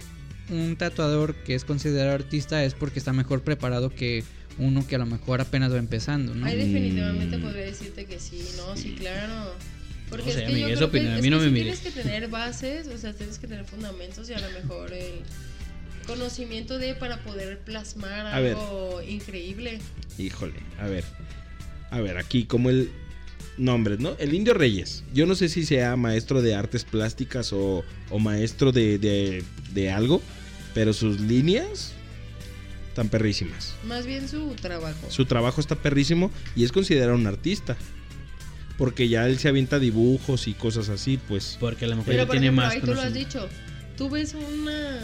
un tatuador que es considerado artista es porque está mejor preparado que uno que a lo mejor apenas va empezando, ¿no? Ahí definitivamente Mm. podría decirte que sí, ¿no? Sí, claro. Porque No es sé, que amiga, yo es creo opinión, que, a es mí no que me mires. tienes que tener bases, o sea, tienes que tener fundamentos y a lo mejor el... conocimiento de para poder plasmar A ver. algo increíble. Híjole, a ver. A ver, aquí como el nombre, ¿no? El Indio Reyes. Yo no sé si sea maestro de artes plásticas o, o maestro de, de, de algo, pero sus líneas están perrísimas. Más bien su trabajo. Su trabajo está perrísimo y es considerado un artista. Porque ya él se avienta dibujos y cosas así, pues. Porque a lo mejor Pero ya por tiene ejemplo, más ahí tú lo has dicho. Tú ves una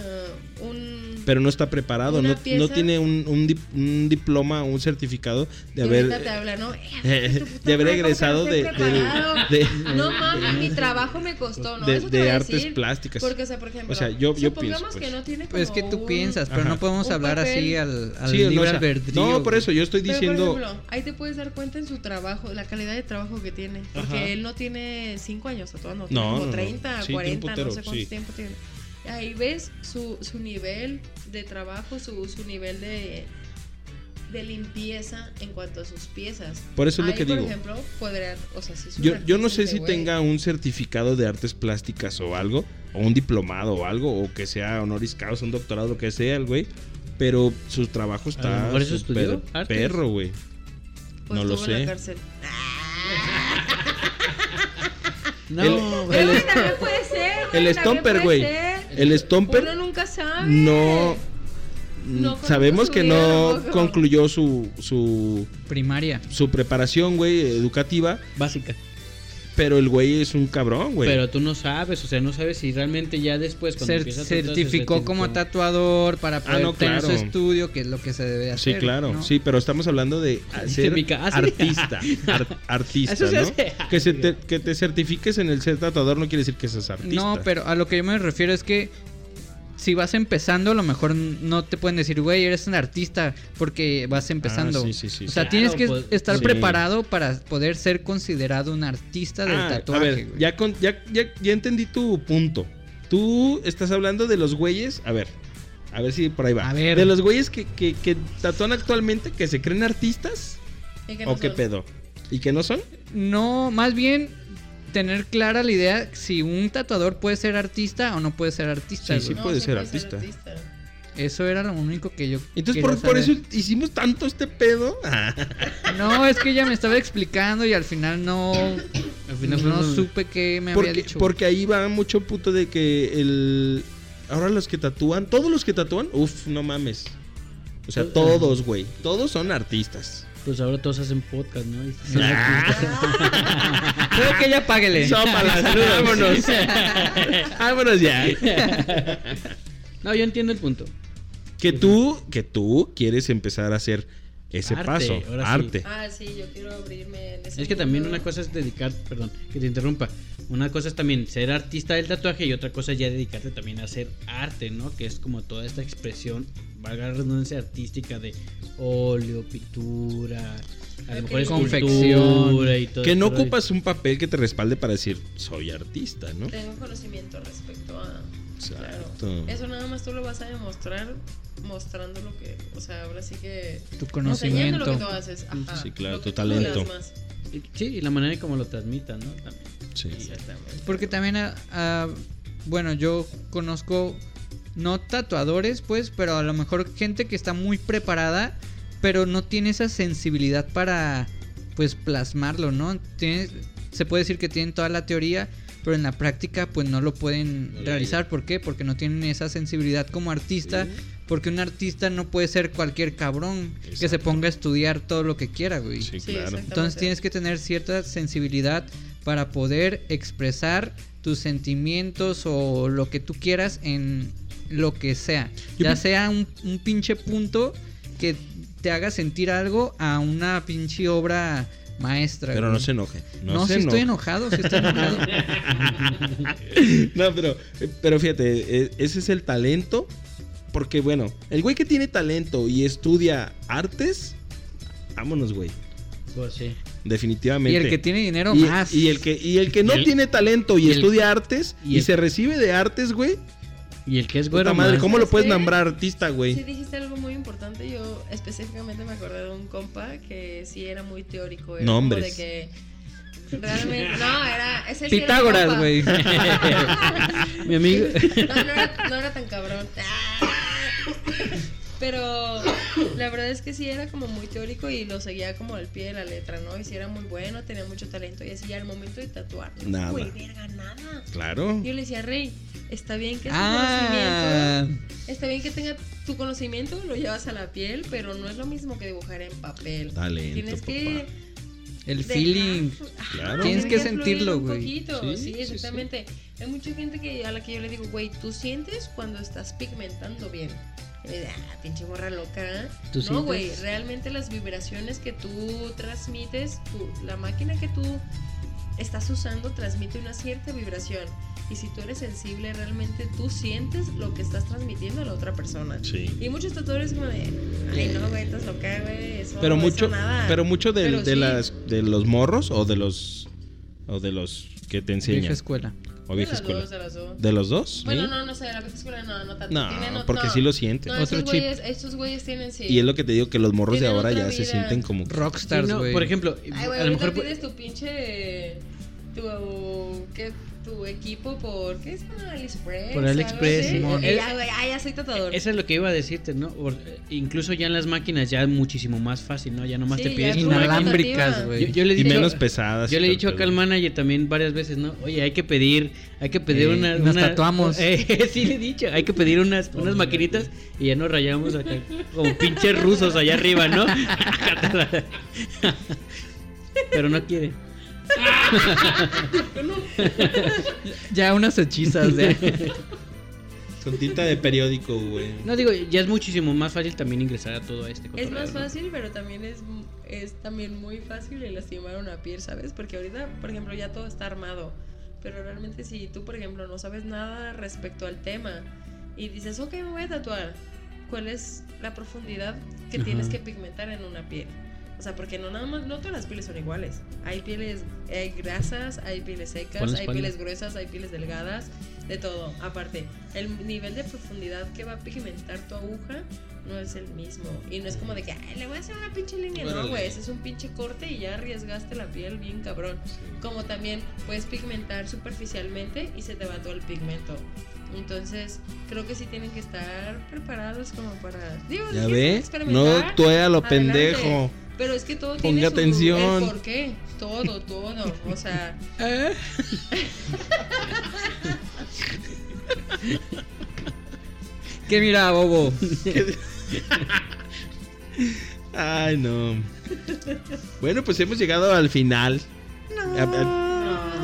un Pero no está preparado, no, tiene un, un dip- un diploma, un certificado de haber, ahorita te habla, ¿no? eh, Tu puta de haber madre, ¿cómo egresado de, de, No mames, mi trabajo me costó, ¿no? de- Eso te de voy a artes decir. plásticas. Porque, o sea, por ejemplo, O sea, yo- yo supongamos pienso, que pues. no tiene como Pues es que tú un- piensas, pero Ajá. no podemos hablar papel. así al, al Sí, o no, libre o sea, albedrío. no, por eso yo estoy Pero, diciendo. por ejemplo, ahí te puedes dar cuenta en su trabajo, la calidad de trabajo que tiene. Porque Ajá. él no tiene 5 años No, tiene no, como no. 30, Sí, tiene un 40, putero, no sé cuánto sí. tiempo tiene. Ahí ves su, su nivel de trabajo, su, su nivel de, de limpieza en cuanto a sus piezas. Por eso es lo que por digo. ejemplo, podría, o sea, si es un Yo, yo no sé si tenga un certificado de artes plásticas o algo, o un diplomado o algo, o que sea honoris causa, un doctorado, lo que sea el güey, pero su trabajo está mejor eso estudió, perro, güey. Pues no lo sé. la cárcel. No, El- pero- güey, también puede ser, güey, el Stomper, güey. El Stomper Uno nunca sabe. no... No conozco sabemos que no tampoco. concluyó su, su, Primaria. su preparación, güey, educativa, básica. Pero el güey es un cabrón, güey. Pero tú no sabes, o sea, no sabes si realmente ya después cuando Cer- empieza a tatuar, se certificó como tatuador para poder Ah, no, tener su claro. estudio, que es lo que se debe Sí, hacer. claro, ¿no? sí, pero estamos hablando de ser mi ca- ah, sí. artista, ar- artista, ¿no? Que, se te, que te certifiques en el ser tatuador no quiere decir que seas artista. No, pero a lo que yo me refiero es que si vas empezando, a lo mejor no te pueden decir, güey, eres un artista porque vas empezando. Ah, sí, sí, sí, o sea, tienes que pues, estar sí. preparado para poder ser considerado un artista del Ah, tatuaje. a ver, güey. ya, con- ya, ya, ya entendí tu punto. Tú estás hablando de los güeyes, a ver, a ver si por ahí va. A ver. De los güeyes que, que, que tatúan actualmente, que se creen artistas, Y que no o qué son. pedo. ¿Y que no son? No, más bien tener clara la idea si un tatuador puede ser artista o no puede ser artista. Sí, sí puede ser artista. Eso era lo único que yo. Entonces, quería por, por eso hicimos tanto este pedo. No, es que ella me estaba explicando y al final no. Al final no no- supe qué me porque, había dicho. porque ahí va mucho puto de que el. Ahora los que tatúan, todos los que tatúan, uff, no mames. O sea, todos, güey. Todos son artistas. Pues ahora todos hacen podcast, ¿no? Creo que ella páguele. Sópala, vámonos. vámonos ya. No, yo entiendo el punto. Que tú, que tú quieres empezar a hacer ese Arte, paso. ahora sí. Arte. Ah, sí, yo quiero abrirme en ese Es que también una cosa es dedicar, perdón, que te interrumpa. Una cosa es también ser artista del tatuaje y otra cosa es ya dedicarte también a hacer arte, ¿no? Que es como toda esta expresión, valga la redundancia artística de óleo, pintura, a lo mejor es Confección. y todo Que no este rollo. ocupas un papel que te respalde para decir, soy artista, ¿no? Tengo conocimiento respecto a. Exacto. Claro. Eso nada más tú lo vas a demostrar mostrando lo que. O sea, ahora sí que. Tu Enseñando lo que tú conocimiento. haces. Ajá, Sí, claro, tu talento. Y- Sí, y la manera en cómo lo transmitan, ¿no? También. Sí. Exactamente. Porque también, ah, ah, bueno, yo conozco no tatuadores, pues, pero a lo mejor gente que está muy preparada, pero no tiene esa sensibilidad para, pues, plasmarlo, ¿no? Tiene, se puede decir que tienen toda la teoría, pero en la práctica, pues, no lo pueden No realizar. ¿Por qué? Porque no tienen esa sensibilidad como artista. Porque un artista no puede ser cualquier cabrón que se ponga a estudiar todo lo que quiera, güey. Sí, claro. Entonces tienes que tener cierta sensibilidad para poder expresar tus sentimientos o lo que tú quieras en lo que sea. Ya sea un, un pinche punto que te haga sentir algo a una pinche obra maestra. Pero güey. no se enoje. No, No, se si estoy enojado, si estoy enojado. No, pero, pero fíjate, e- ese es el talento. Porque, bueno, el güey que tiene talento y estudia artes, vámonos, güey. Pues sí. Definitivamente. y el que tiene dinero y, más. y el que, y el que no Y el- tiene talento y, y el- estudia artes y, y el- se recibe de artes, güey. Y el que es Puta güero madre, más- ¿cómo lo puedes ¿Sí? nombrar artista, Sí, güey? dijiste algo muy importante. Yo específicamente me acordé de un compa que sí era muy teórico. Era Nombres. Como de que realmente. No, era. Ese sí era mi Pitágoras, güey. Mi amigo. No, no era, no era tan cabrón. Pero la verdad es que sí era como muy teórico y lo seguía como al pie de la letra, ¿no? Y sí era muy bueno, tenía mucho talento y así ya al momento de tatuar. no, Nada. Güey, verga, nada. Claro. Yo le decía, Rey, está bien que tu Ah, conocimiento, está bien que tenga tu conocimiento, lo llevas a la piel, pero no es lo mismo que dibujar en papel. Talento, Tienes que el dejar- feeling. Claro. Tienes que sentirlo, un güey. poquito, Sí, Sí, sí, exactamente. Hay mucha gente que a la que yo le digo, güey, tú sientes cuando estás pigmentando bien. Ah, pinche morra loca. ¿Tú no, güey, realmente las vibraciones que tú transmites, tú- la máquina que tú estás usando transmite una cierta vibración. Y si tú eres sensible, realmente tú sientes lo que estás transmitiendo a la otra persona. Sí. Y muchos tatuadores como de, ay no, güey, estás loca, güey, eso Pero eso mucho, nada". pero mucho del- Pero de sí. las de los morros o de los o de los que te Vieja enseñan escuela. O De vieja las escuela. dos, de las dos. ¿De los dos? Bueno, ¿Sí? no, no sé, la vieja escuela no, no tanto. No, Tienen ot- porque no. sí lo sientes. No, Otro estos chip. güeyes, estos güeyes tienen sí. Y es lo que te digo que los morros de ahora ya se vida. sienten como Sí, Rockstars, no, güey. por ejemplo, Ay, güey, a lo ahorita mejor pides tu pinche. Tu. ¿Qué? Tu equipo por. ¿Qué es? Ah, AliExpress. Por AliExpress, ya, güey, ah, ya soy tatuador. Eso es lo que iba a decirte, ¿no? Por- eh, incluso ya en las máquinas ya es muchísimo más fácil, ¿no? Ya nomás Sí, te pides es tu una máquina. Inalámbricas, güey. Yo, yo le he y dicho, menos pesadas. yo le he dicho acá al manager también varias veces, ¿no? Oye, hay que pedir, hay que pedir Eh, una, nos una- tatuamos. Eh, sí le he dicho, hay que pedir unas, unas maquinitas y ya nos rayamos acá como pinches rusos allá arriba, ¿no? Pero no quiere. Ya unas hechizas de. Con tinta de periódico, güey. No digo, ya es muchísimo más fácil también ingresar a todo este Es más ¿no? fácil, pero también es, es también muy fácil el lastimar una piel, ¿sabes? Porque ahorita, por ejemplo, ya todo está armado. Pero realmente si tú, por ejemplo, no sabes nada respecto al tema y dices, ok, me voy a tatuar, ¿cuál es la profundidad que Ajá. tienes que pigmentar en una piel? O sea, porque no nada más, no todas las pieles son iguales. Hay pieles, hay grasas, hay pieles secas, hay pieles gruesas, hay pieles delgadas, de todo. Aparte, el nivel de profundidad que va a pigmentar tu aguja no es el mismo. Y no es como de que, "Ay, le voy a hacer una pinche línea. No, güey, ese es un pinche corte y ya arriesgaste la piel bien cabrón. Como también puedes pigmentar superficialmente y se te va todo el pigmento. Entonces, creo que sí tienen que estar preparados como para. Digo, ¿Ya ve? No tuea a lo adelante. pendejo. Pero es que todo Ponga tiene su atención. el por qué. Todo, todo. O sea, ¿Qué mira, bobo? Ay, no. Bueno, pues hemos llegado al final. A- a-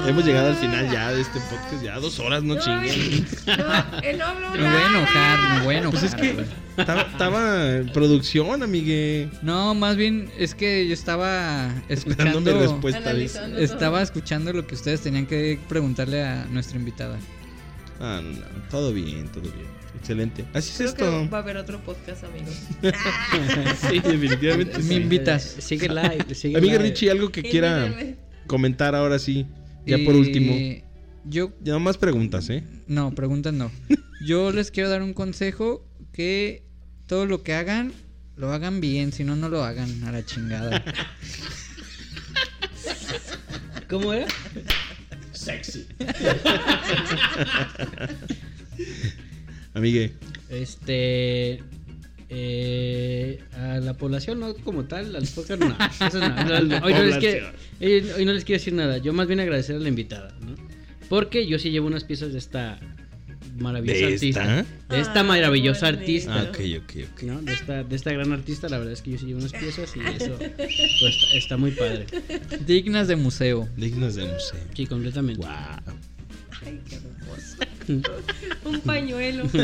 Hemos llegado al final ya de este podcast. Ya dos horas, no, no, chinguen. no, él no habló Me voy a nada. enojar, me voy a enojar. Pues es que estaba, en producción, amigue. No, más bien es que yo estaba escuchando. respuesta. Analizando todo. Estaba escuchando lo que ustedes tenían que preguntarle a nuestra invitada. Ah, no, no, todo bien, todo bien. Excelente. Así es esto. que va a haber otro podcast, amigos. Sí, definitivamente. Me sí. invitas. Sigue live, sigue Amiga live. Richie, algo que quiera comentar ahora sí. Ya por último. Yo, Ya más preguntas, ¿eh? no, preguntas no. Yo les quiero dar un consejo que todo lo que hagan, lo hagan bien, si no, no lo hagan a la chingada. ¿Cómo era? Sexy. Amigue. Este. Eh, a la población, no como tal, al podcast, no. Eso no, no, no, hoy, no les quiero, hoy- hoy no les quiero decir nada. Yo más bien agradecer a la invitada, ¿no? Porque yo sí llevo unas piezas de esta maravillosa ¿De artista. esta? De esta maravillosa artista. Ah, ok, ok, ok. ¿no? De esta, de esta gran artista, la verdad es que yo sí llevo unas piezas y eso pues, está, está muy padre. Dignas de museo. Dignas de museo. Sí, completamente. Wow. Ay, qué hermoso. Un pañuelo.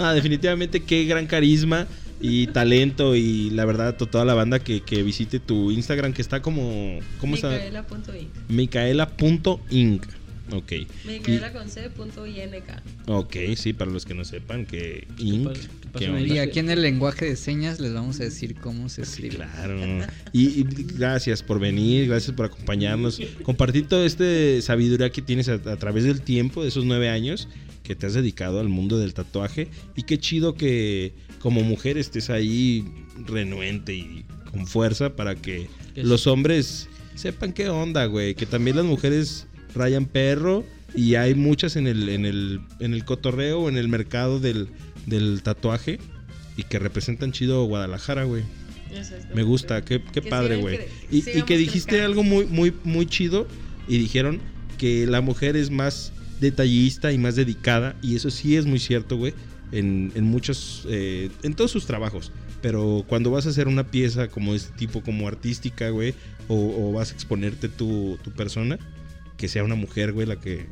Ah, definitivamente qué gran carisma y talento y la verdad to- toda la banda que, que visite tu Instagram que está como ¿cómo está? Micaela.inc. Micaela.inc. Ok. Micaela con C punto INK. Ok, sí, para los que no sepan que inc. pasa- qué pasa, ¿qué Mary? onda? Y aquí en el lenguaje de señas les vamos a decir cómo se Sí, escribe. claro. Y, y gracias por venir, gracias por acompañarnos, compartir toda esta sabiduría que tienes a, a través del tiempo, de esos nueve años que te has dedicado al mundo del tatuaje. Y qué chido que como mujer estés ahí renuente y con fuerza para que Que los hombres sepan qué onda, güey. Que también las mujeres rayan perro y hay muchas en el, en el, en el cotorreo o en el mercado del, del tatuaje y que representan chido Guadalajara, güey. Me gusta, qué, padre, güey. Y, y que dijiste algo muy, muy, muy chido y dijeron que la mujer es más detallista y más dedicada y eso sí es muy cierto, güey, en, en muchos, eh, en todos sus trabajos. Pero cuando vas a hacer una pieza como este tipo, como artística, güey, o, o vas a exponerte tu, tu persona, que sea una mujer, güey, la que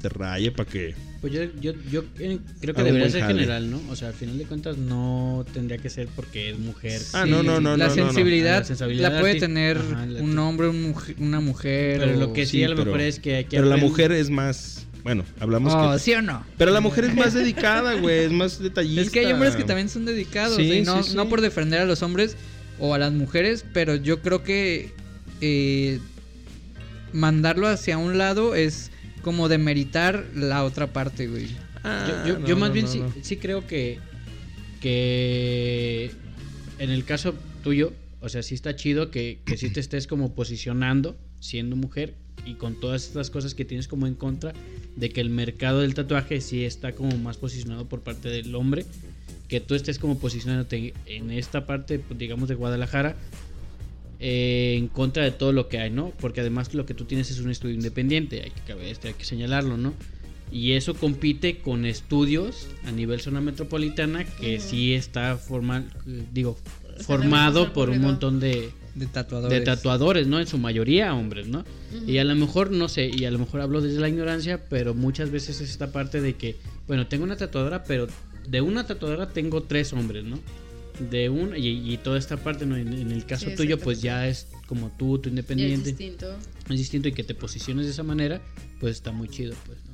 te raye para que... Pues yo, yo, yo eh, creo que debería ser jale. general, ¿no? O sea, al final de cuentas no tendría que ser porque es mujer. Ah, no, no, no, la no, no, no. sensibilidad la sensibilidad la puede tener Ajá, un hombre, un mujer- una mujer. Pero o- lo que sí, sí, a lo pero- mejor es que hay que Pero la mujer es más... Bueno, hablamos Oh, que... ¿Sí o no? Pero la mujer es más dedicada, güey, es más detallista. Es que hay hombres que también son dedicados. Sí, y no, sí, sí. no por defender a los hombres o a las mujeres, pero yo creo que eh, mandarlo hacia un lado es como demeritar la otra parte, güey. Ah, Yo, yo- no, yo más no, bien no, sí, no. sí creo que, que en el caso tuyo, o sea, sí está chido que, que sí te estés como posicionando siendo mujer y con todas estas cosas que tienes como en contra de que el mercado del tatuaje sí está como más posicionado por parte del hombre, que tú estés como posicionándote en esta parte, pues, digamos, de Guadalajara. Eh, en contra de todo lo que hay, ¿no? Porque además lo que tú tienes es un estudio independiente, hay que, este, hay que señalarlo, ¿no? Y eso compite con estudios a nivel zona metropolitana que sí está formal, eh, digo, sea, formado por un montón de, De tatuadores. de tatuadores, ¿no? En su mayoría hombres, ¿no? Y a lo mejor, no sé, y a lo mejor hablo desde la ignorancia, pero muchas veces es esta parte de que, bueno, tengo una tatuadora, pero de una tatuadora tengo tres hombres, ¿no? De un, y, y toda esta parte, ¿no? En, en el caso Sí, tuyo, pues ya es como tú, tú Y es independiente. distinto. es distinto y que te posiciones de esa manera, pues está muy chido, pues, ¿no?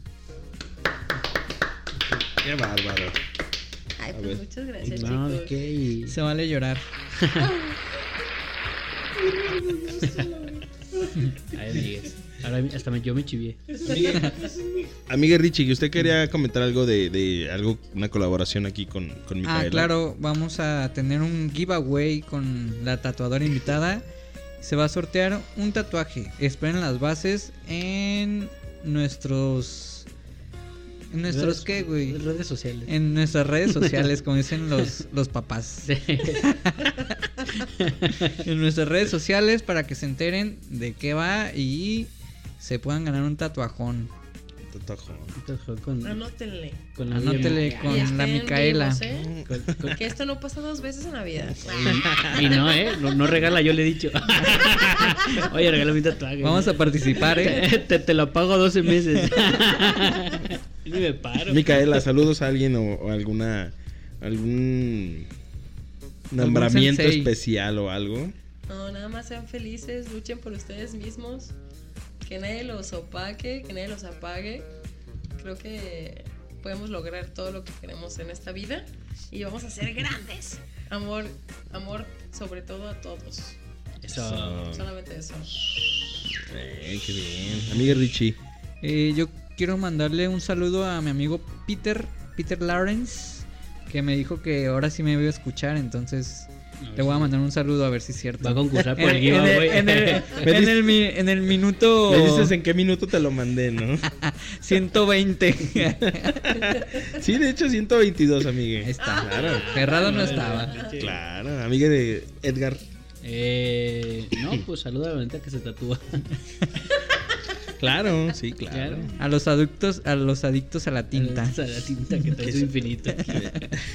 Qué bárbaro. Ay, pues muchas gracias, No, ¿de chicos. qué? Y- Se vale llorar. Ay. Ahora hasta me, yo me chivié. Amiga Richie, que usted quería comentar algo de, de algo, una colaboración aquí con, con Micaela. Ah, claro, vamos a tener un giveaway con la tatuadora invitada. Se va a sortear un tatuaje. Esperen las bases en nuestros. ¿En nuestros Redes- qué, güey? Redes sociales. En nuestras redes sociales, como dicen los, los papás. Sí. En nuestras redes sociales para que se enteren de qué va y se puedan ganar un tatuajón. Tatuajo. con, Anótenle. con la con la Micaela. vivos, ¿eh? Con- con- Que esto no pasa dos veces en la vida. Y no, ¿eh? No, no regala, yo le he dicho. Oye, regala mi tatuaje. Vamos a participar, ¿eh? Te, te lo pago 12 meses. Ni me paro. Micaela, saludos a alguien o, o alguna. algún. nombramiento especial o algo. No, nada más sean felices, luchen por ustedes mismos. Que nadie los opaque, que nadie los apague. Creo que podemos lograr todo lo que queremos en esta vida y vamos a ser grandes. Amor, amor sobre todo a todos. Eso. Solamente eso. Eh, qué bien. Amiga Richie. Eh, yo quiero mandarle un saludo a mi amigo Peter, Peter Lawrence, que me dijo que ahora sí me iba a escuchar, entonces le voy a mandar un saludo a ver si es cierto. Va a concursar por En, el en el, giveaway. en el- en el mi- en el minuto Me dices en qué minuto te lo mandé, ¿no? 120. sí, de hecho 122, amiga. Ahí está. Claro. Errado no estaba. Claro, amiga de Edgar. Eh, no, pues saluda a la bonita que se tatúa. Claro, sí, claro. Claro. A los adictos, a los adictos a la tinta. A la tinta que trae su infinito.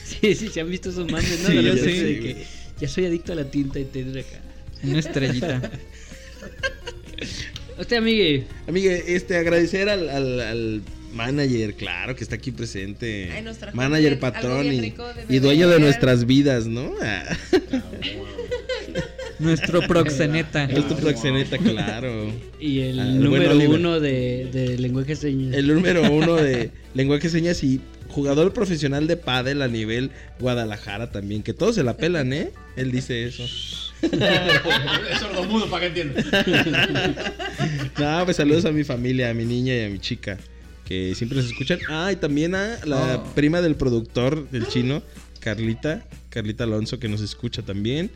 sí, sí, se han visto esos mames, ¿no? Sí, De yo repente sí. de que ya soy adicto a la tinta y te acá. Una estrellita. Usted, amigue. Amiga, este, agradecer al, al, al manager, claro, que está aquí presente. Ay, manager, bien- patrón y, y dueño de nuestras vidas, ¿no? Ah, Nuestro proxeneta. es tu proxeneta, claro. Y el Ah, número uno de, de lenguaje de señas. El número uno de lenguaje de señas y jugador profesional de pádel a nivel Guadalajara también, que todos se la pelan, ¿eh? Él dice eso. Es sordomudo para que entiendan. No, pues saludos a mi familia, a mi niña y a mi chica, que siempre nos escuchan. Ah, y también a la Oh. prima del productor del chino, Carlita, Carlita Alonso, que nos escucha también.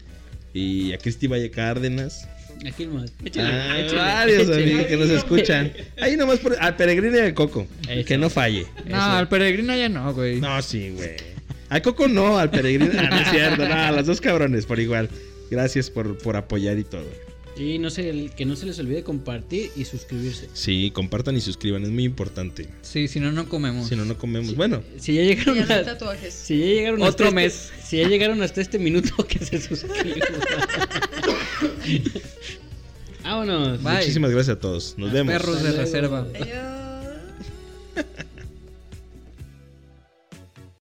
Y a Cristi Valle Cárdenas. Aquí nomás. Échale, Ah, échale, varios échale. amigos que nos escuchan. Ahí nomás por. Al peregrino y al coco. Eso. Que no falle. No, al peregrino ya no, güey. No, sí, güey. A Coco no, al peregrino. No es cierto, no, a los dos cabrones por igual. Gracias por, por apoyar y todo. Y no se, que no se les olvide compartir y suscribirse. Sí, compartan y suscriban, es muy importante. Sí, si no, no comemos. Si no, no comemos. Bueno, Si ya llegaron ya a, tatuajes. si ya llegaron Otro hasta mes. Este, si ya llegaron hasta este minuto, que se suscriban. Vámonos. Bye. Muchísimas gracias a todos. Nos a vemos. Perros de reserva. Adiós.